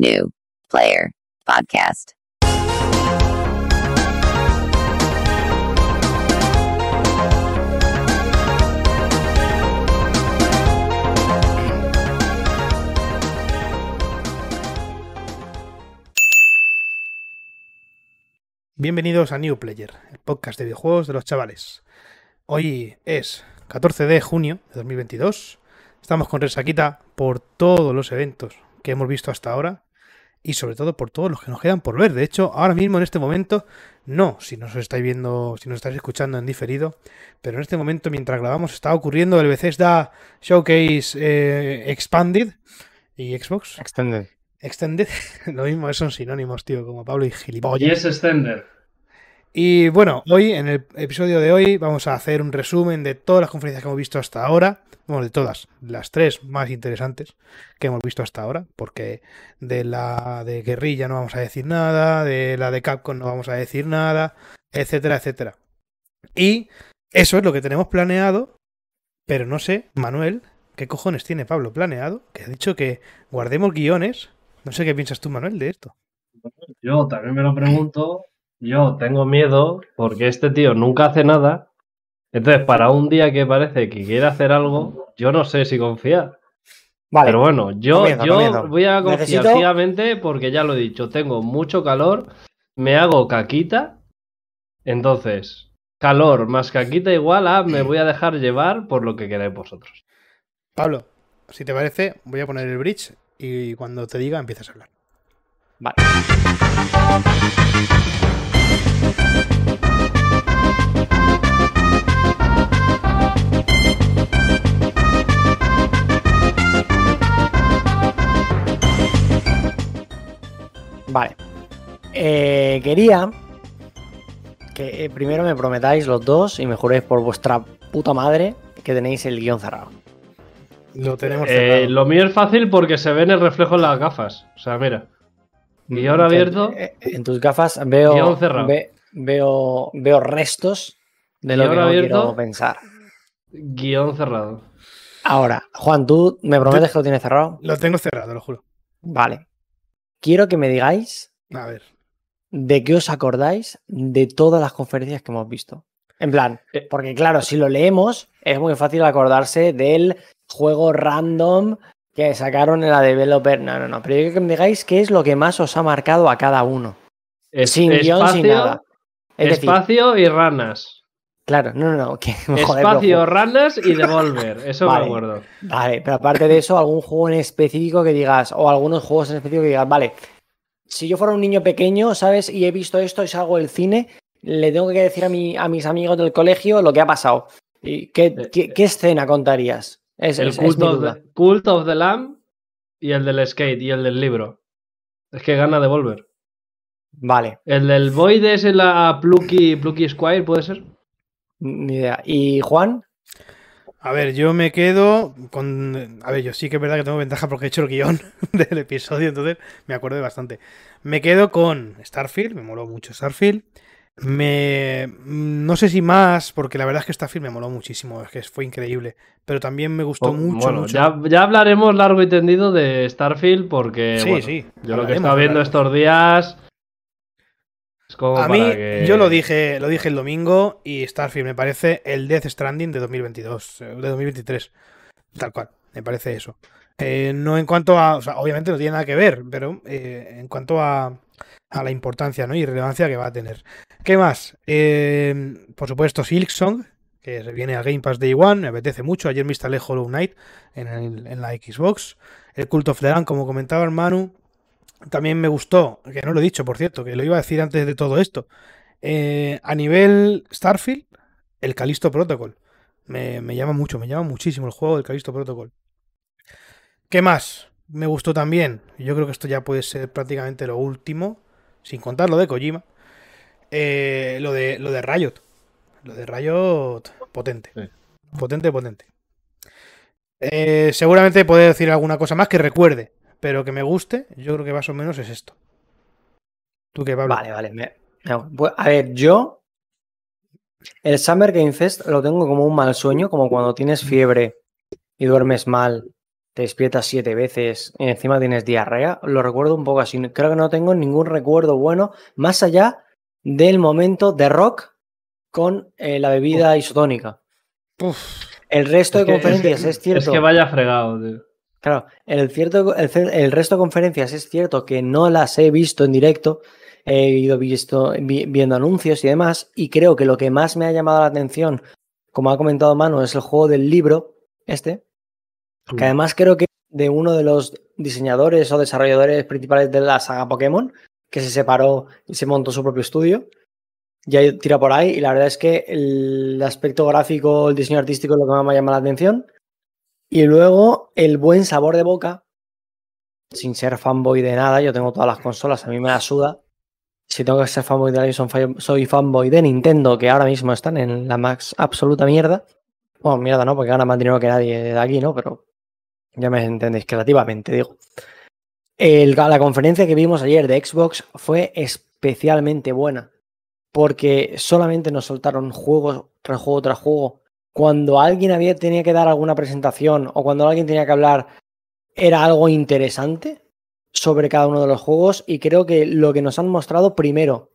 New Player Podcast. Bienvenidos a New Player, el podcast de videojuegos de los chavales. Hoy es 14 de junio de 2022. Estamos con Resaquita por todos los eventos que hemos visto hasta ahora y sobre todo por todos los que nos quedan por ver. De hecho, ahora mismo en este momento, no, si nos estáis viendo, si nos estáis escuchando en diferido, pero en este momento mientras grabamos está ocurriendo el Bethesda Showcase eh, Expanded y Xbox Extended. Extended. Lo mismo, son sinónimos, tío, como Pablo y gilipollas. Yes Extender. Y bueno, hoy, en el episodio de hoy, vamos a hacer un resumen de todas las conferencias que hemos visto hasta ahora. Bueno, de todas, las tres más interesantes que hemos visto hasta ahora, porque de la de Guerrilla no vamos a decir nada, de la de Capcom no vamos a decir nada, etcétera, etcétera. Y eso es lo que tenemos planeado, pero no sé, Manuel, ¿qué cojones tiene Pablo planeado? Que ha dicho que guardemos guiones. No sé qué piensas tú, Manuel, de esto. Yo también me lo pregunto. Yo tengo miedo porque este tío nunca hace nada. Entonces, para un día que parece que quiere hacer algo, yo no sé si confiar. Vale. Pero bueno, yo, yo voy a confiar Necesito- ciegamente porque ya lo he dicho, tengo mucho calor, me hago caquita. Entonces, calor más caquita igual a me voy a dejar llevar por lo que queráis vosotros. Pablo, si te parece, voy a poner el bridge y cuando te diga empiezas a hablar. Vale. Vale. Eh, quería que eh, primero me prometáis los dos y me juréis por vuestra puta madre que tenéis el guion cerrado. Lo tenemos Eh, cerrado. lo mío es fácil porque se ven el reflejo en las gafas. O sea, mira. Guión abierto. Eh, En tus gafas veo, Guión cerrado. ve- veo, veo restos de lo que no abierto. quiero pensar. Guión cerrado. Ahora, Juan, ¿tú me prometes que lo tienes cerrado? Lo tengo cerrado, lo juro. Vale. Quiero que me digáis A ver. de qué os acordáis de todas las conferencias que hemos visto. En plan, Eh. porque claro, si lo leemos, es muy fácil acordarse del juego random que sacaron en la developer. No, no, no. Pero yo quiero que me digáis qué es lo que más os ha marcado a cada uno. Es- sin guion, sin nada. Es decir, espacio y ranas. claro, no, no, no. que- joder, espacio, pero- ranas y devolver. Eso Vale. me acuerdo. Vale, pero aparte de eso, algún juego en específico que digas, o algunos juegos en específico que digas, vale, si yo fuera un niño pequeño, ¿sabes? Y he visto esto y salgo del cine, le tengo que decir a, mi, a mis amigos del colegio lo que ha pasado. ¿Y qué, qué- qué escena contarías? Es, El es- es cult mi of, the, Cult of the Lamb y el del skate y el del libro. Es que gana devolver. Vale, El del Void es la Plucky, Plucky Squire, ¿puede ser? ni idea. ¿Y Juan? A ver, yo me quedo con. A ver, yo sí que es verdad que tengo ventaja porque he hecho el guion del episodio, entonces me acuerdo de bastante. Me quedo con Starfield, me moló mucho Starfield. Me. No sé si más, porque la verdad es que Starfield me moló muchísimo, es que fue increíble. Pero también me gustó Oh, mucho, bueno, mucho. Ya, ya hablaremos largo y tendido de Starfield porque Sí, bueno, sí, yo lo que he estado viendo estos días es como A mí, que- yo lo dije, lo dije el domingo y Starfield me parece el Death Stranding de 2022, eh, de 2023. Tal cual, me parece eso. Eh, no en cuanto a, o sea, obviamente no tiene nada que ver, pero eh, en cuanto a, a la importancia ¿no? y relevancia que va a tener. ¿Qué más? Eh, por supuesto, Silksong, que viene a Game Pass Day One, me apetece mucho. Ayer me instalé Hollow Knight en, el- en la Xbox. El Cult of the Lamb, como comentaba el Manu, también me gustó, que no lo he dicho, por cierto, que lo iba a decir antes de todo esto. Eh, a nivel Starfield, el Callisto Protocol. Me, me llama mucho, me llama muchísimo el juego del Callisto Protocol. ¿Qué más? Me gustó también, yo creo que esto ya puede ser prácticamente lo último, sin contar lo de Kojima, eh, lo, de, lo de Riot. Lo de Riot, potente. Sí. Potente, potente. Eh, seguramente puede decir alguna cosa más que recuerde, pero que me guste, yo creo que más o menos es esto. ¿Tú qué, Pablo? Vale, vale. me- me- pues, a ver, yo. El Summer Game Fest lo tengo como un mal sueño, como cuando tienes fiebre y duermes mal te despiertas siete veces y encima tienes diarrea. Lo recuerdo un poco así. Creo que no tengo ningún recuerdo bueno más allá del momento de rock con eh, la bebida isotónica. El resto Es de que- es que- conferencias es, cierto. Es que vaya fregado, tío. Claro, el, cierto, el, resto de conferencias es cierto que no las he visto en directo, he ido visto, vi- viendo anuncios y demás, y creo que lo que más me ha llamado la atención, como ha comentado Manu, es el juego del libro, este, que además creo que de uno de los diseñadores o desarrolladores principales de la saga Pokémon, que se separó y se montó su propio estudio. Ya tira por ahí y la verdad es que el aspecto gráfico, el diseño artístico es lo que más me llama la atención. Y luego el buen sabor de boca, sin ser fanboy de nada, yo tengo todas las consolas, a mí me la suda. Si tengo que ser fanboy de alguien, son fa- soy fanboy de Nintendo, que ahora mismo están en la más absoluta mierda. Bueno, mierda, ¿no? Porque ganan más dinero que nadie de aquí, ¿no? Pero ya me entendéis, creativamente, digo. El- la conferencia que vimos ayer de Xbox fue especialmente buena. Porque solamente nos soltaron juego tras juego tras juego. Cuando alguien había, tenía que dar alguna presentación o cuando alguien tenía que hablar, era algo interesante sobre cada uno de los juegos. Y creo que lo que nos han mostrado, primero,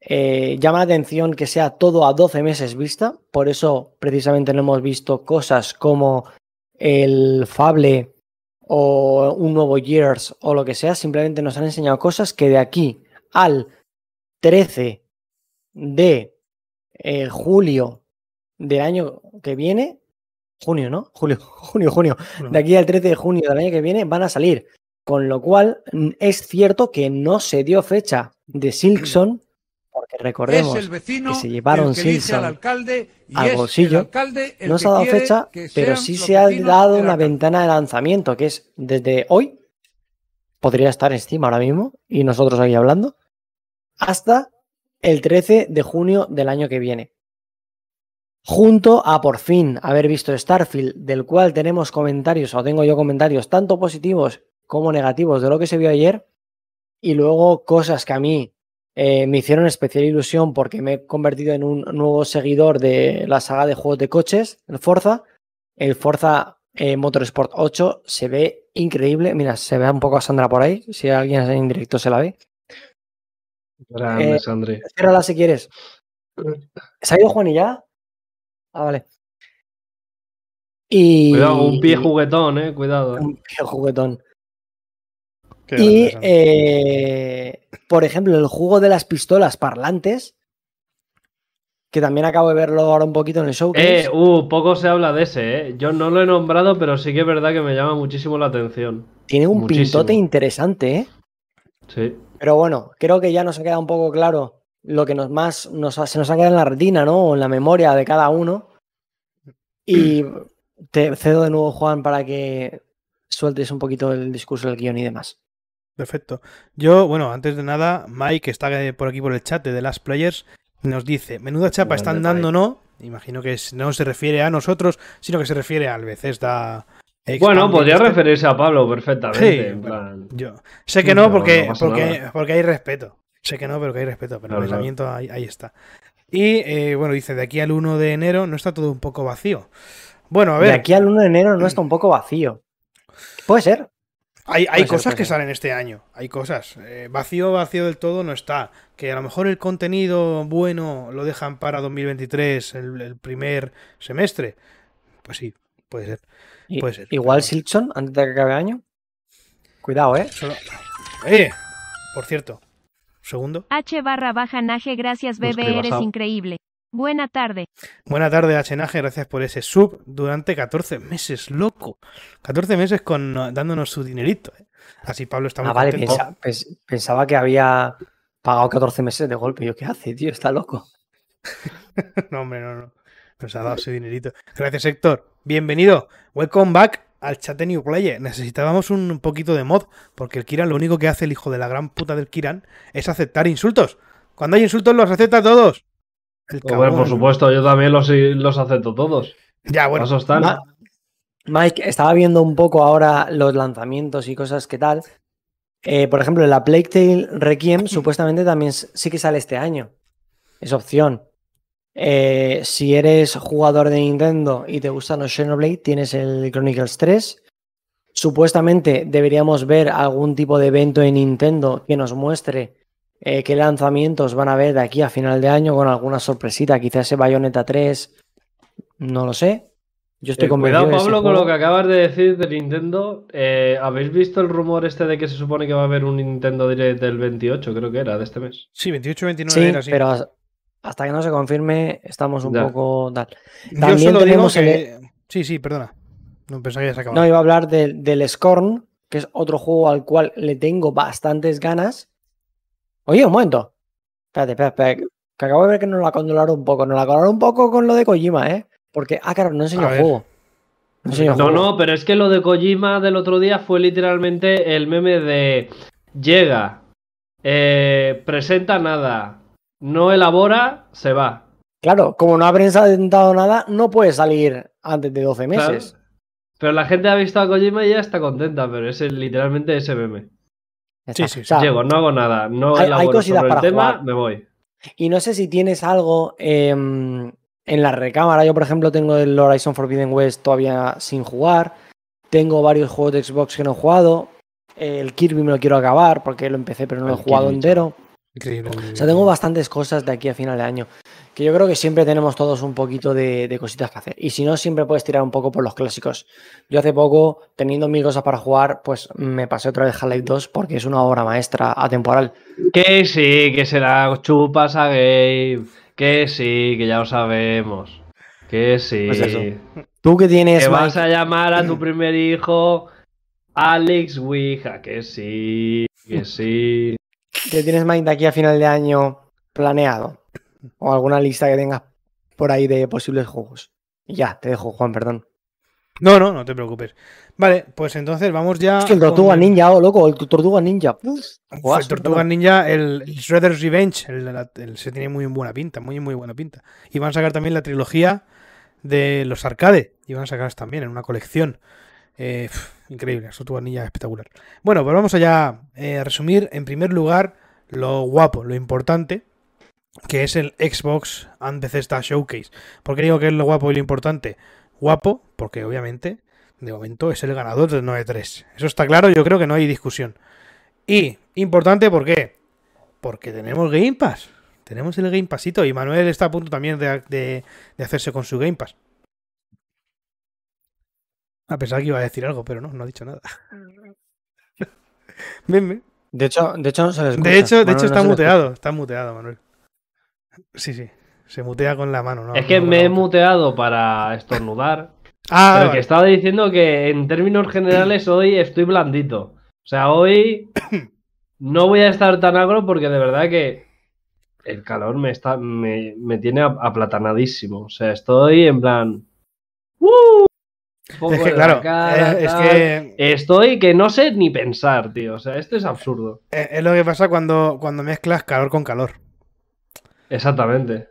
eh, llama la atención que sea todo a 12 meses vista. Por eso, precisamente, no hemos visto cosas como el Fable o un nuevo Years o lo que sea. Simplemente nos han enseñado cosas que de aquí al 13 de eh, julio del año que viene, junio, ¿no? Julio, junio, junio. De aquí al 13 de junio del año que viene van a salir. Con lo cual, es cierto que no se dio fecha de Silkson, porque recordemos es el vecino que se llevaron el que elige Simpson al alcalde y al bolsillo. el alcalde el no se ha dado fecha, pero sí se ha dado una ventana de lanzamiento, que es desde hoy, podría estar en Steam ahora mismo, y nosotros aquí hablando, hasta el 13 de junio del año que viene. Junto a por fin haber visto Starfield, del cual tenemos comentarios, o tengo yo comentarios tanto positivos como negativos de lo que se vio ayer, y luego cosas que a mí eh, me hicieron especial ilusión porque me he convertido en un nuevo seguidor de la saga de juegos de coches, el Forza. El Forza eh, Motorsport 8 se ve increíble. Mira, se ve un poco a Sandra por ahí. Si alguien en directo se la ve. Grande, Eh. Ciérrala si quieres. ¿Se ha ido Juan y ya? Ah, vale. Y. Cuidado, un pie juguetón, eh. Cuidado. eh. Un pie juguetón. Qué Y, eh, por ejemplo, el juego de las pistolas parlantes, que también acabo de verlo ahora un poquito en el showcase. Eh, uh, poco se habla de ese, eh. Yo no lo he nombrado, pero sí que es verdad que me llama muchísimo la atención. tiene un muchísimo. pintote interesante, ¿eh? Sí. Pero bueno, creo que ya nos ha quedado un poco claro lo que nos más nos ha- se nos ha quedado en la retina, ¿no? O en la memoria de cada uno. Y te cedo de nuevo, Juan, para que sueltes un poquito el discurso del guion y demás. Perfecto. Yo, bueno, antes de nada, Mike, que está por aquí por el chat de The Last Players, nos dice, menuda chapa están dando, ¿no? Imagino que no se refiere a nosotros, sino que se refiere al Bethesda. Bueno, podría este. referirse a Pablo perfectamente. Sí, en plan. yo sé que no, porque, no porque, porque hay respeto. Sé que no, pero que hay respeto. Pero Claro, el claro. pensamiento ahí, ahí está. Y eh, bueno, dice, de aquí al 1 de enero no está todo un poco vacío. Bueno, a De ver, aquí al 1 de enero no está un poco vacío. Puede ser. hay, hay puede ser, cosas que ser. salen este año. Hay cosas. Eh, vacío, vacío del todo no está. Que a lo mejor el contenido bueno lo dejan para 2023, el, el primer semestre. Pues sí, puede ser. Puede ser, Igual pero- Silkson, antes de que acabe el año. Cuidado, ¿eh? Solo- Eh, por cierto, segundo. H barra baja Naje, gracias bebé, eres increíble. Buena tarde. Buena tarde, Hnaje, gracias por ese sub durante 14 meses, loco. 14 meses con dándonos su dinerito. ¿eh? Así Pablo está muy Ah, vale, pensa- pens- pensaba que había pagado 14 meses de golpe. Yo, ¿qué hace, tío? Está loco. No, hombre, no, no. Nos ha dado su dinerito. Gracias, Héctor. Bienvenido. Welcome back al chat de New Player. Necesitábamos un poquito de mod, porque el Kiran lo único que hace el hijo de la gran puta del Kiran es aceptar insultos. Cuando hay insultos los acepta todos. El Hombre, cabrón. por supuesto, yo también los, los acepto todos. Ya, bueno. Ma- Mike, estaba viendo un poco ahora los lanzamientos y cosas que tal. Eh, por ejemplo, la Plague Tale Requiem supuestamente también sí que sale este año. Es opción. Eh, si eres jugador de Nintendo y te gustan los Xenoblade, tienes el Chronicles 3. Supuestamente deberíamos ver algún tipo de evento en Nintendo que nos muestre eh, qué lanzamientos van a haber de aquí a final de año con alguna sorpresita, quizás ese Bayonetta 3, no lo sé. Yo estoy Eh, convencido cuidado, Pablo, con lo que acabas de decir de Nintendo. Eh, ¿Habéis visto el rumor este de que se supone que va a haber un Nintendo Direct del 28, creo que era, de este mes? Sí, 28-29 Sí, era así. pero hasta que no se confirme estamos un Ya. poco tal. Yo también solo digo tenemos el- que... Sí, sí, perdona. No pensaba que ya se. No, iba a hablar del, del Scorn, que es otro juego al cual le tengo bastantes ganas. Oye, un momento. Espérate, espérate, espérate, Que acabo de ver que nos la controlaron un poco. Nos la controlaron un poco con lo de Kojima, ¿eh? Porque, ah, claro, no enseñó el juego. No enseñó el No, juego. no, pero es que lo de Kojima del otro día fue literalmente el meme de llega, eh, presenta nada, no elabora, se va. Claro, como no ha presentado nada, no puede salir antes de 12 Claro. meses. Pero la gente ha visto a Kojima y ya está contenta, pero es el- literalmente ese meme. Sí, sí, O sea, Llego, no hago nada, no hay- hay elaboro cositas sobre el para tema, jugar. me voy. Y no sé si tienes algo em, en la recámara. Yo, por ejemplo, tengo el Horizon Forbidden West todavía sin jugar. Tengo varios juegos de Xbox que no he jugado. El Kirby me lo quiero acabar porque lo empecé, pero no lo he El jugado Kirby, entero. Increíble. O sea, tengo bastantes cosas de aquí a final de año. Que yo creo que siempre tenemos todos un poquito de, de cositas que hacer. Y si no, siempre puedes tirar un poco por los clásicos. Yo hace poco, teniendo mil cosas para jugar, pues me pasé otra vez Half-Life 2 porque es una obra maestra atemporal. Que sí, que se la chupas a Gabe. Que sí, que ya lo sabemos. Que sí. Pues eso. Tú que tienes, que Mike, vas a llamar a tu primer hijo Alex Ouija. Que sí, que sí. ¿Qué tienes Mike de aquí a final de año planeado? O alguna lista que tengas por ahí de posibles juegos. Y ya, te dejo, Juan, perdón. No, no, no te preocupes. Vale, pues entonces vamos ya. Es que el con Tortuga Ninja, oh, loco, el Tortuga Ninja. Uf, el Tortuga Ninja, el, el Shredder's Revenge, el, el- el- se tiene muy buena pinta, muy, muy buena pinta. Y van a sacar también la trilogía de los arcade. Y van a sacar también en una colección. Eh, increíble, Tortuga Ninja espectacular. Bueno, pues vamos allá eh, a resumir en primer lugar lo guapo, lo importante, que es el Xbox and Bethesda Showcase. ¿Por qué digo que es lo guapo y lo importante? Guapo, porque obviamente, de momento, es el ganador del 9-3. Eso está claro, yo creo que no hay discusión. Y importante, ¿por qué? Porque tenemos Game Pass. Tenemos el Game Passito y Manuel está a punto también de- de hacerse con su Game Pass. A pesar que iba a decir algo, pero no, no ha dicho nada. Ven, ven. De hecho, de hecho no se les De hecho, de hecho está muteado. muteado, está muteado, Manuel. Sí, sí. Se mutea con la mano, ¿no? es que no me he muteado para estornudar. Ah, pero vale. que estaba diciendo que en términos generales hoy estoy blandito. O sea, hoy no voy a estar tan agro porque de verdad que el calor me está me, me tiene ap- aplatanadísimo. O sea, estoy en plan. ¡Uh! Poco Es que en la claro, cara, es tal. que Estoy que no sé ni pensar, tío. O sea, esto es absurdo. eh, es lo que pasa cuando, cuando mezclas calor con calor. Exactamente.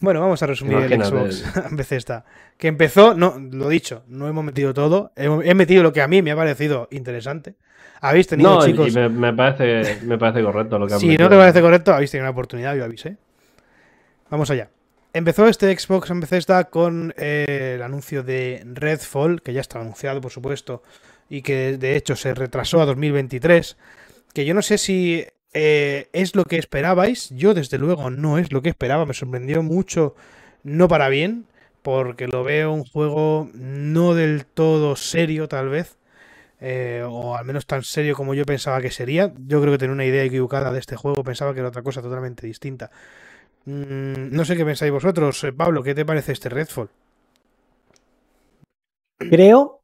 Bueno, vamos a resumir Imagínate. el Xbox Bethesda. Que empezó, no, lo dicho, no hemos metido todo. He, he metido lo que a mí me ha parecido interesante. Habéis tenido, No, chicos. y me, me parece, me parece correcto lo que Si no te parece correcto, habéis tenido una oportunidad, yo avisé. Vamos allá. Empezó este Xbox en Bethesda con eh, el anuncio de Redfall, que ya estaba anunciado, por supuesto, y que de hecho se retrasó a 2023. Que yo no sé si eh, es lo que esperabais. Yo, desde luego, no es lo que esperaba. Me sorprendió mucho, no para bien, porque lo veo un juego no del todo serio, tal vez. eh, o al menos tan serio como yo pensaba que sería. Yo creo que tenía una idea equivocada de este juego, pensaba que era otra cosa totalmente distinta. Mm, no sé qué pensáis vosotros. Eh, Pablo, ¿qué te parece este Redfall? Creo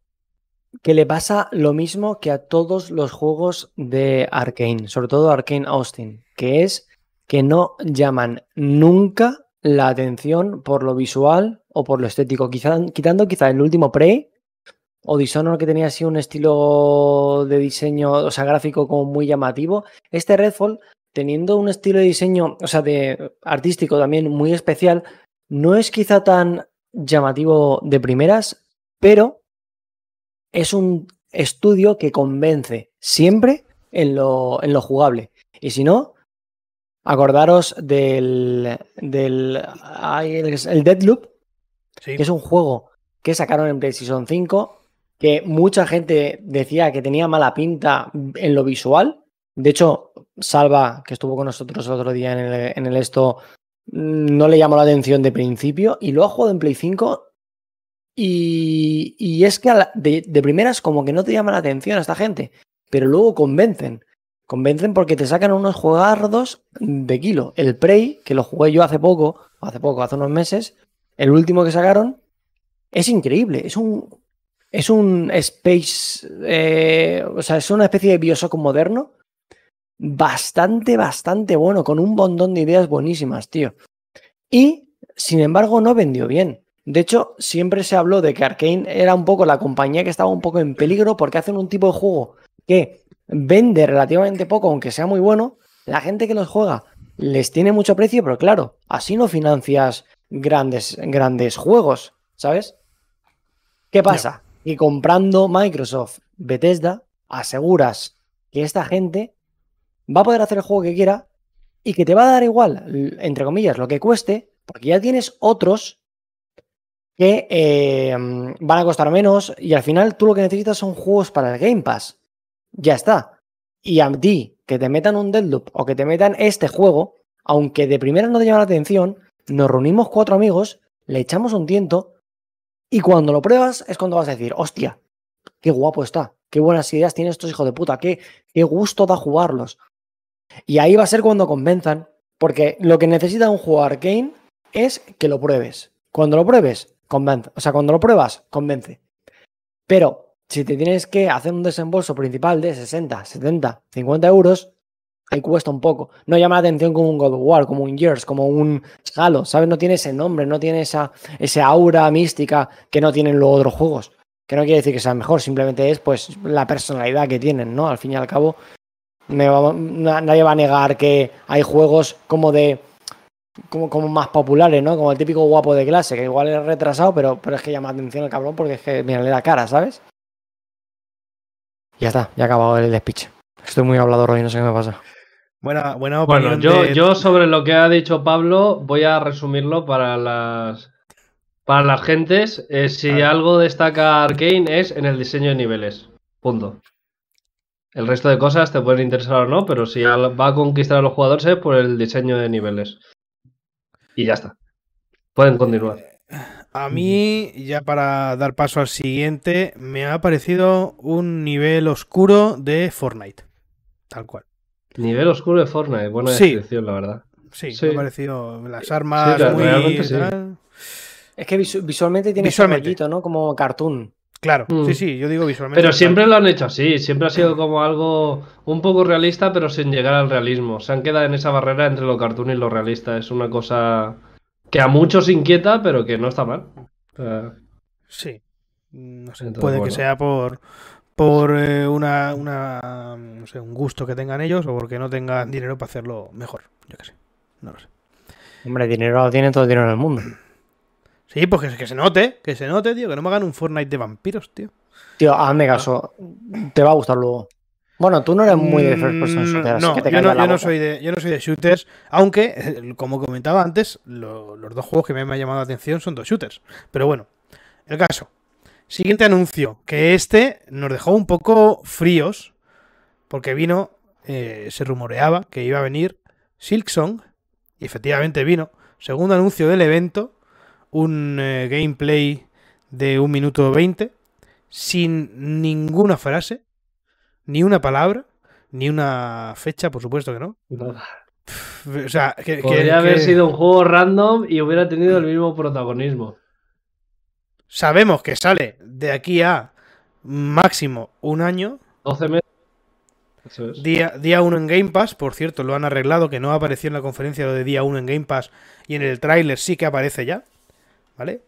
que le pasa lo mismo que a todos los juegos de Arkane, sobre todo Arkane Austin, que es que no llaman nunca la atención por lo visual o por lo estético, quizá, quitando quizá el último Prey o Dishonored que tenía así un estilo de diseño, o sea, gráfico como muy llamativo. Este Redfall, teniendo un estilo de diseño, o sea, de artístico también muy especial, no es quizá tan llamativo de primeras, pero es un estudio que convence siempre en lo, en lo jugable. Y si no, acordaros del, del el Deadloop, Sí. que es un juego que sacaron en PlayStation 5 que mucha gente decía que tenía mala pinta en lo visual. De hecho, Salva, que estuvo con nosotros el otro día en el, en el esto, mm, no le llamó la atención de principio y lo ha jugado en Play 5 y, y es que de, de primeras como que no te llama la atención a esta gente, pero luego convencen. Convencen porque te sacan unos juegardos de kilo. El Prey, que lo jugué yo hace poco, hace poco, hace unos meses, el último que sacaron, es increíble. Es un, es un space, eh, o sea, es una especie de Bioshock moderno. Bastante, bastante bueno, con un montón de ideas buenísimas, tío. Y, sin embargo, no vendió bien. De hecho, siempre se habló de que Arkane era un poco la compañía que estaba un poco en peligro porque hacen un tipo de juego que vende relativamente poco, aunque sea muy bueno. La gente que los juega les tiene mucho precio, pero claro, así no financias grandes, grandes juegos, ¿sabes? ¿Qué pasa? Que comprando Microsoft Bethesda, aseguras que esta gente va a poder hacer el juego que quiera y que te va a dar igual, entre comillas, lo que cueste, porque ya tienes otros que eh, van a costar menos y al final tú lo que necesitas son juegos para el Game Pass. Ya está. Y a ti, que te metan un Deadloop o que te metan este juego, aunque de primera no te llama la atención, nos reunimos cuatro amigos, le echamos un tiento y cuando lo pruebas es cuando vas a decir, hostia, qué guapo está, qué buenas ideas tienen estos hijos de puta, qué, qué gusto da jugarlos. Y ahí va a ser cuando convenzan, porque lo que necesita un juego arcane es que lo pruebes. Cuando lo pruebes, convence. O sea, cuando lo pruebas, convence. Pero si te tienes que hacer un desembolso principal de 60, 70, 50 euros, ahí cuesta un poco. No llama la atención como un God of War, como un Gears, como un Halo, ¿sabes? No tiene ese nombre, no tiene esa, esa aura mística que no tienen los otros juegos. Que no quiere decir que sea mejor, simplemente es pues la personalidad que tienen, ¿no? Al fin y al cabo, nadie va a negar que hay juegos como de como, como más populares, ¿no? Como el típico guapo de clase, que igual es retrasado, pero, pero es que llama la atención el cabrón porque es que, mira, le da cara, ¿sabes? Ya está, ya ha acabado el speech. Estoy muy hablador hoy, no sé qué me pasa. Buena, buena Bueno, opinión. yo, de- yo sobre lo que ha dicho Pablo voy a resumirlo para las para las gentes. Eh, si algo destaca Arkane es en el diseño de niveles. Punto. El resto de cosas te pueden interesar o no, pero si al- va a conquistar a los jugadores es por el diseño de niveles. Y ya está. Pueden continuar. A mí, ya para dar paso al siguiente, me ha parecido un nivel oscuro de Fortnite. Tal cual. Nivel oscuro de Fortnite, buena Sí. descripción, la verdad. Sí, Sí. me ha parecido las armas Sí, muy. Es que visu- visualmente tiene Visualmente. ese rollito, ¿no? Como cartoon. Claro, Mm. sí, sí, yo digo visualmente. Pero siempre lo han hecho así, siempre ha sido como algo un poco realista, pero sin llegar al realismo. Se han quedado en esa barrera entre lo cartoon y lo realista. Es una cosa que a muchos inquieta, pero que no está mal. Sí. No sé, Entonces, puede que sea por por eh, una, una no sé, un gusto que tengan ellos o porque no tengan dinero para hacerlo mejor. Yo qué sé. No lo sé. Hombre, dinero lo tiene todo el dinero en el mundo. Sí, pues que, que se note, que se note, tío, que no me hagan un Fortnite de vampiros, tío. Tío, hazme caso. Te va a gustar luego. Bueno, tú no eres muy de first person Mm, shooter, así no, que te yo no, yo no soy de, yo no soy de shooters, aunque, eh, como comentaba antes, lo- los dos juegos que me han llamado la atención son dos shooters. Pero bueno, el caso. Siguiente anuncio, que este nos dejó un poco fríos, porque vino, eh, se rumoreaba que iba a venir Silksong, y efectivamente vino. Segundo anuncio del evento, un eh, gameplay de un minuto 20, sin ninguna frase, ni una palabra, ni una fecha, por supuesto que no. O sea, que, que- podría haber que sido un juego random y hubiera tenido el mismo protagonismo. sabemos que sale de aquí a máximo un año. 12 meses. Es. Día, día 1 en Game Pass, por cierto, lo han arreglado, que no apareció en la conferencia lo de día 1 en Game Pass y en el tráiler sí que aparece ya, ¿vale?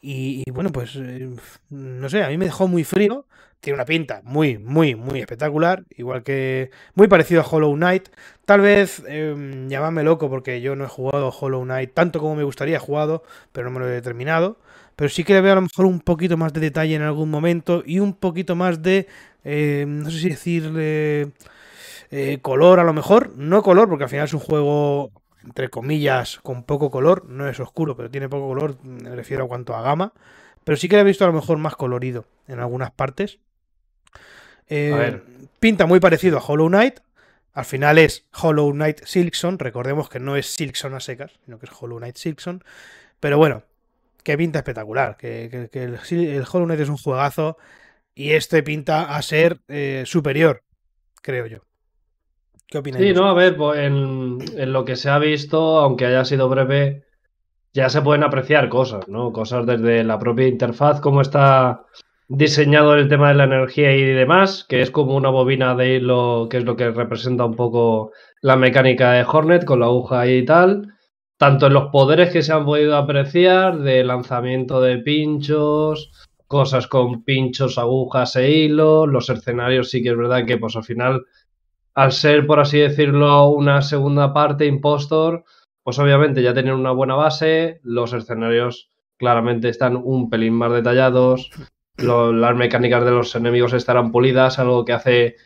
Y, bueno, pues eh, no sé, a mí me dejó muy frío. Tiene una pinta muy, muy, muy espectacular, igual que muy parecido a Hollow Knight. Tal vez eh, llamadme loco porque yo no he jugado Hollow Knight tanto como me gustaría, jugado, pero no me lo he terminado. Pero sí que le veo a lo mejor un poquito más de detalle en algún momento y un poquito más de, eh, no sé si decirle, eh, color a lo mejor. No color, porque al final es un juego, entre comillas, con poco color. No es oscuro, pero tiene poco color, me refiero a cuanto a gama. pero sí que lo he visto a lo mejor más colorido en algunas partes. Eh, A ver. Pinta muy parecido a Hollow Knight. Al final es Hollow Knight Silkson. Recordemos que no es Silkson a secas, sino que es Hollow Knight Silkson. Pero bueno, que pinta espectacular. Que, que- que el, Sil- el Hollow Knight es un juegazo. Y este pinta a ser eh, superior, creo yo. ¿Qué opináis? Sí, no, a ver, pues en, en lo que se ha visto, aunque haya sido breve, ya se pueden apreciar cosas, ¿no? Cosas desde la propia interfaz, cómo está diseñado el tema de la energía y demás, que es como una bobina de hilo, que es lo que representa un poco la mecánica de Hornet con la aguja y tal. Tanto en los poderes que se han podido apreciar, de lanzamiento de pinchos, cosas con pinchos, agujas e hilo, los escenarios sí que es verdad que pues al final al ser, por así decirlo, una segunda parte impostor, pues obviamente ya tienen una buena base, los escenarios claramente están un pelín más detallados, las mecánicas de los enemigos estarán pulidas, algo que hace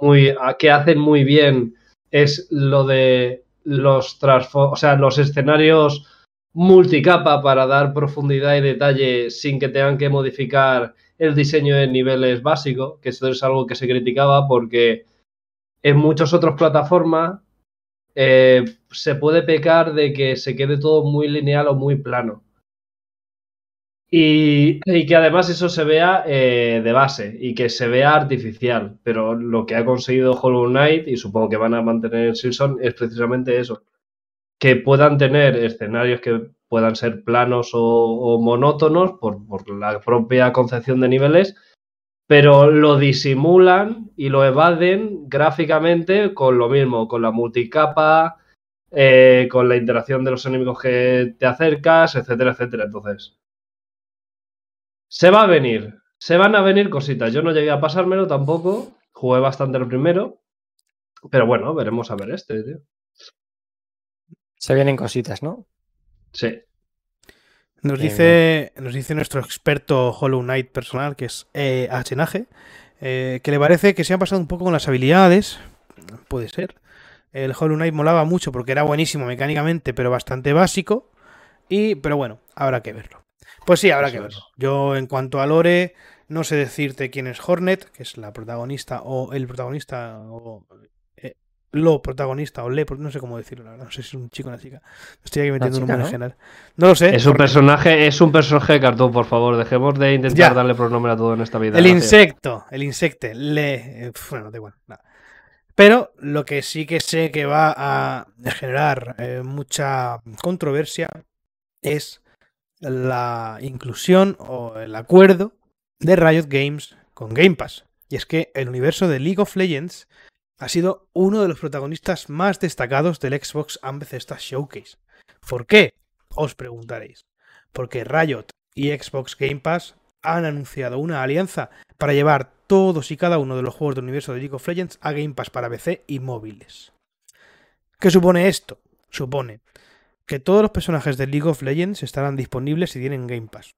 muy, que hacen muy bien es lo de los o sea, los escenarios multicapa para dar profundidad y detalle sin que tengan que modificar el diseño de niveles básico, que eso es algo que se criticaba porque en muchas otras plataformas eh, se puede pecar de que se quede todo muy lineal o muy plano. Y, y que además eso se vea eh, de base y que se vea artificial. Pero lo que ha conseguido Hollow Knight, y supongo que van a mantener en Silson, es precisamente eso. Que puedan tener escenarios que puedan ser planos o, o monótonos por, por la propia concepción de niveles, pero lo disimulan y lo evaden gráficamente con lo mismo, con la multicapa, eh, con la interacción de los enemigos que te acercas, etcétera, etcétera. Entonces, se va a venir, se van a venir cositas. Yo no llegué a pasármelo tampoco, jugué bastante el primero, pero bueno, veremos a ver este, tío. Se vienen cositas, ¿no? Sí. Nos dice, nos dice nuestro experto Hollow Knight personal, que es eh, eh, que le parece que se han pasado un poco con las habilidades. Puede ser. El Hollow Knight molaba mucho porque era buenísimo mecánicamente, pero bastante básico. Y, pero bueno, habrá que verlo. Pues sí, habrá Eso que es. verlo. Yo, en cuanto a Lore, no sé decirte quién es Hornet, que es la protagonista, o el protagonista, o lo protagonista, o le, no sé cómo decirlo, la verdad. No sé si es un chico o una chica. Estoy aquí metiendo un chica, número ¿no? general. No lo sé. Es un porque- personaje, es un personaje de cartón, por favor. Dejemos de intentar Ya. darle pronombre a todo en esta vida. El gracias. insecto, el insecte, le. eh, bueno, da igual, nada. Pero lo que sí que sé que va a generar eh, mucha controversia es la inclusión o el acuerdo de Riot Games con Game Pass. Y es que el universo de League of Legends ha sido uno de los protagonistas más destacados del Xbox and Showcase. ¿Por qué? Os preguntaréis. Porque Riot y Xbox Game Pass han anunciado una alianza para llevar todos y cada uno de los juegos del universo de League of Legends a Game Pass para PC y móviles. ¿Qué supone esto? Supone que todos los personajes de League of Legends estarán disponibles si tienen Game Pass.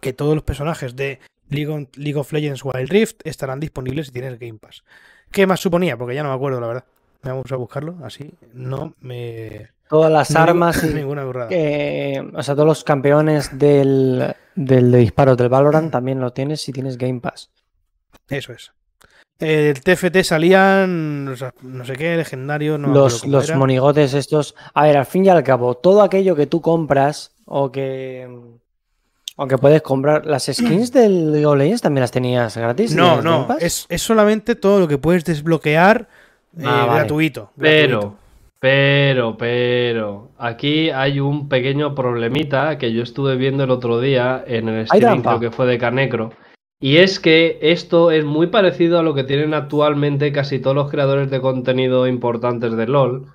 Que todos los personajes de League of, League of Legends Wild Rift estarán disponibles si tienes Game Pass. ¿Qué más suponía? Porque ya no me acuerdo, la verdad. Vamos a buscarlo, así no me... Todas las no armas y Ninguna burrada. Eh, o sea, todos los campeones del, del de disparos del Valorant también lo tienes si tienes Game Pass. Eso es. El TFT salían, o sea, no sé qué, legendario, no los los monigotes estos. A ver, al fin y al cabo, todo aquello que tú compras o que. O que puedes comprar. Las skins del League of Legends también las tenías gratis. No, ¿Tenías Game no, es, es solamente todo lo que puedes desbloquear eh, Ah, vale. gratuito. gratuito. Pero, pero, pero, aquí hay un pequeño problemita que yo estuve viendo el otro día en el streaming, creo que fue de Canecro. Y es que esto es muy parecido a lo que tienen actualmente casi todos los creadores de contenido importantes de LOL,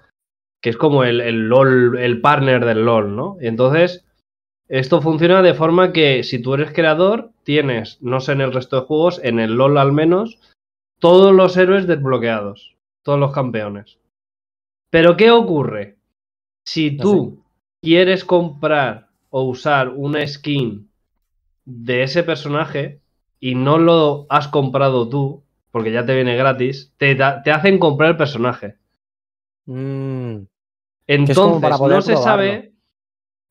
que es como el, el LOL, el partner del LOL, ¿no? Y entonces, esto funciona de forma que si tú eres creador, tienes, no sé en el resto de juegos, en el LOL al menos, todos los héroes desbloqueados, todos los campeones. Pero ¿qué ocurre? Si No tú quieres comprar o usar una skin de ese personaje y no lo has comprado tú, porque ya te viene gratis, te, hacen comprar el personaje. Mm, Entonces, no se probarlo. sabe,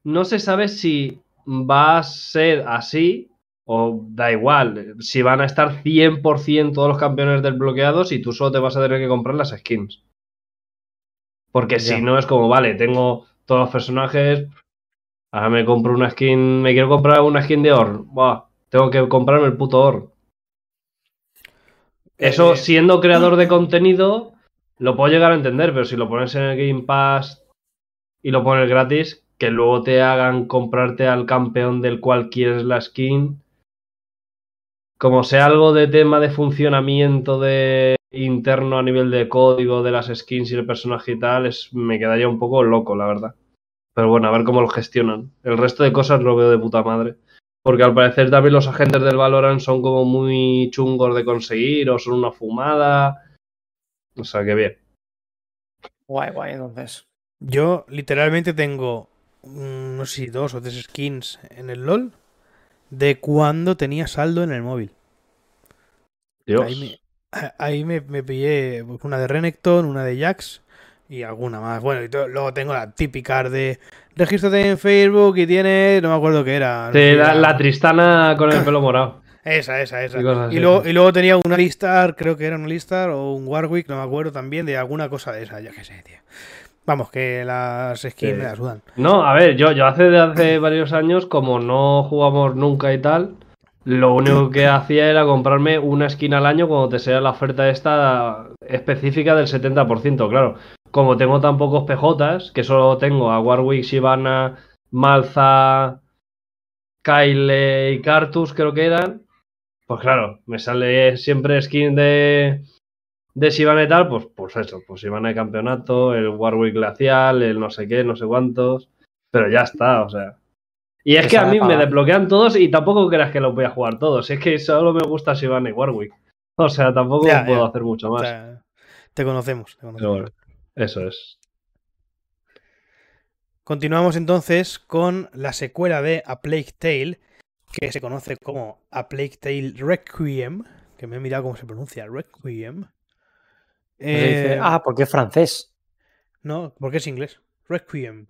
no se sabe si va a ser así O da igual, si van a estar 100% todos los campeones desbloqueados y tú solo te vas a tener que comprar las skins. Porque Ya. si no es como, vale, tengo todos los personajes, ahora me compro una skin, me quiero comprar una skin de Or, Buah, tengo que comprarme el puto Or. Eso Eh, siendo creador de contenido, lo puedo llegar a entender, pero si lo pones en el Game Pass y lo pones gratis, que luego te hagan comprarte al campeón del cual quieres la skin. Como sea algo de tema de funcionamiento de interno a nivel de código de las skins y el personaje y tal, es, me quedaría un poco loco, la verdad. Pero bueno, a ver cómo lo gestionan. El resto de cosas lo veo de puta madre. Porque al parecer también los agentes del Valorant son como muy chungos de conseguir o son una fumada. O sea que bien. Guay, guay, entonces. Yo literalmente tengo, no sé si dos o tres skins en el LOL de cuando tenía saldo en el móvil. Dios. Ahí me, ahí me, me pillé pues, una de Renekton, una de Jax y alguna más. Bueno, y to- luego tengo la típica de regístrate en Facebook y tiene, no me acuerdo qué era. Sí, la, era- la Tristana con el pelo morado. Esa, esa, esa. y luego, y luego tenía una Listar, creo que era una Listar o un Warwick, no me acuerdo también, de alguna cosa de esa, yo qué sé, tío. Vamos, que las skins Sí. me la sudan. No, a ver, yo, yo hace, de hace varios años, como no jugamos nunca y tal, lo único que hacía era comprarme una skin al año cuando te sea la oferta esta específica del 70%. Claro, como tengo tan pocos PJs, que solo tengo a Warwick, Shyvana, Malza, Kyle y Cartus, creo que eran, pues claro, me sale siempre skin de, de Shyvana y tal, pues, pues eso, pues Shyvana de campeonato, el Warwick glacial, el no sé qué, no sé cuántos, pero ya está, o sea. Y es Que que a mí me desbloquean todos y tampoco creas que los voy a jugar todos, es que solo me gusta Shyvana y Warwick. O sea, tampoco Ya, puedo ya. hacer mucho O más. sea, te conocemos. te conocemos. Bueno, eso es. Continuamos entonces con la secuela de A Plague Tale, que se conoce como A Plague Tale Requiem, que me he mirado cómo se pronuncia, Requiem. Dice- Eh, ah, porque es francés. No, porque es inglés. Requiem.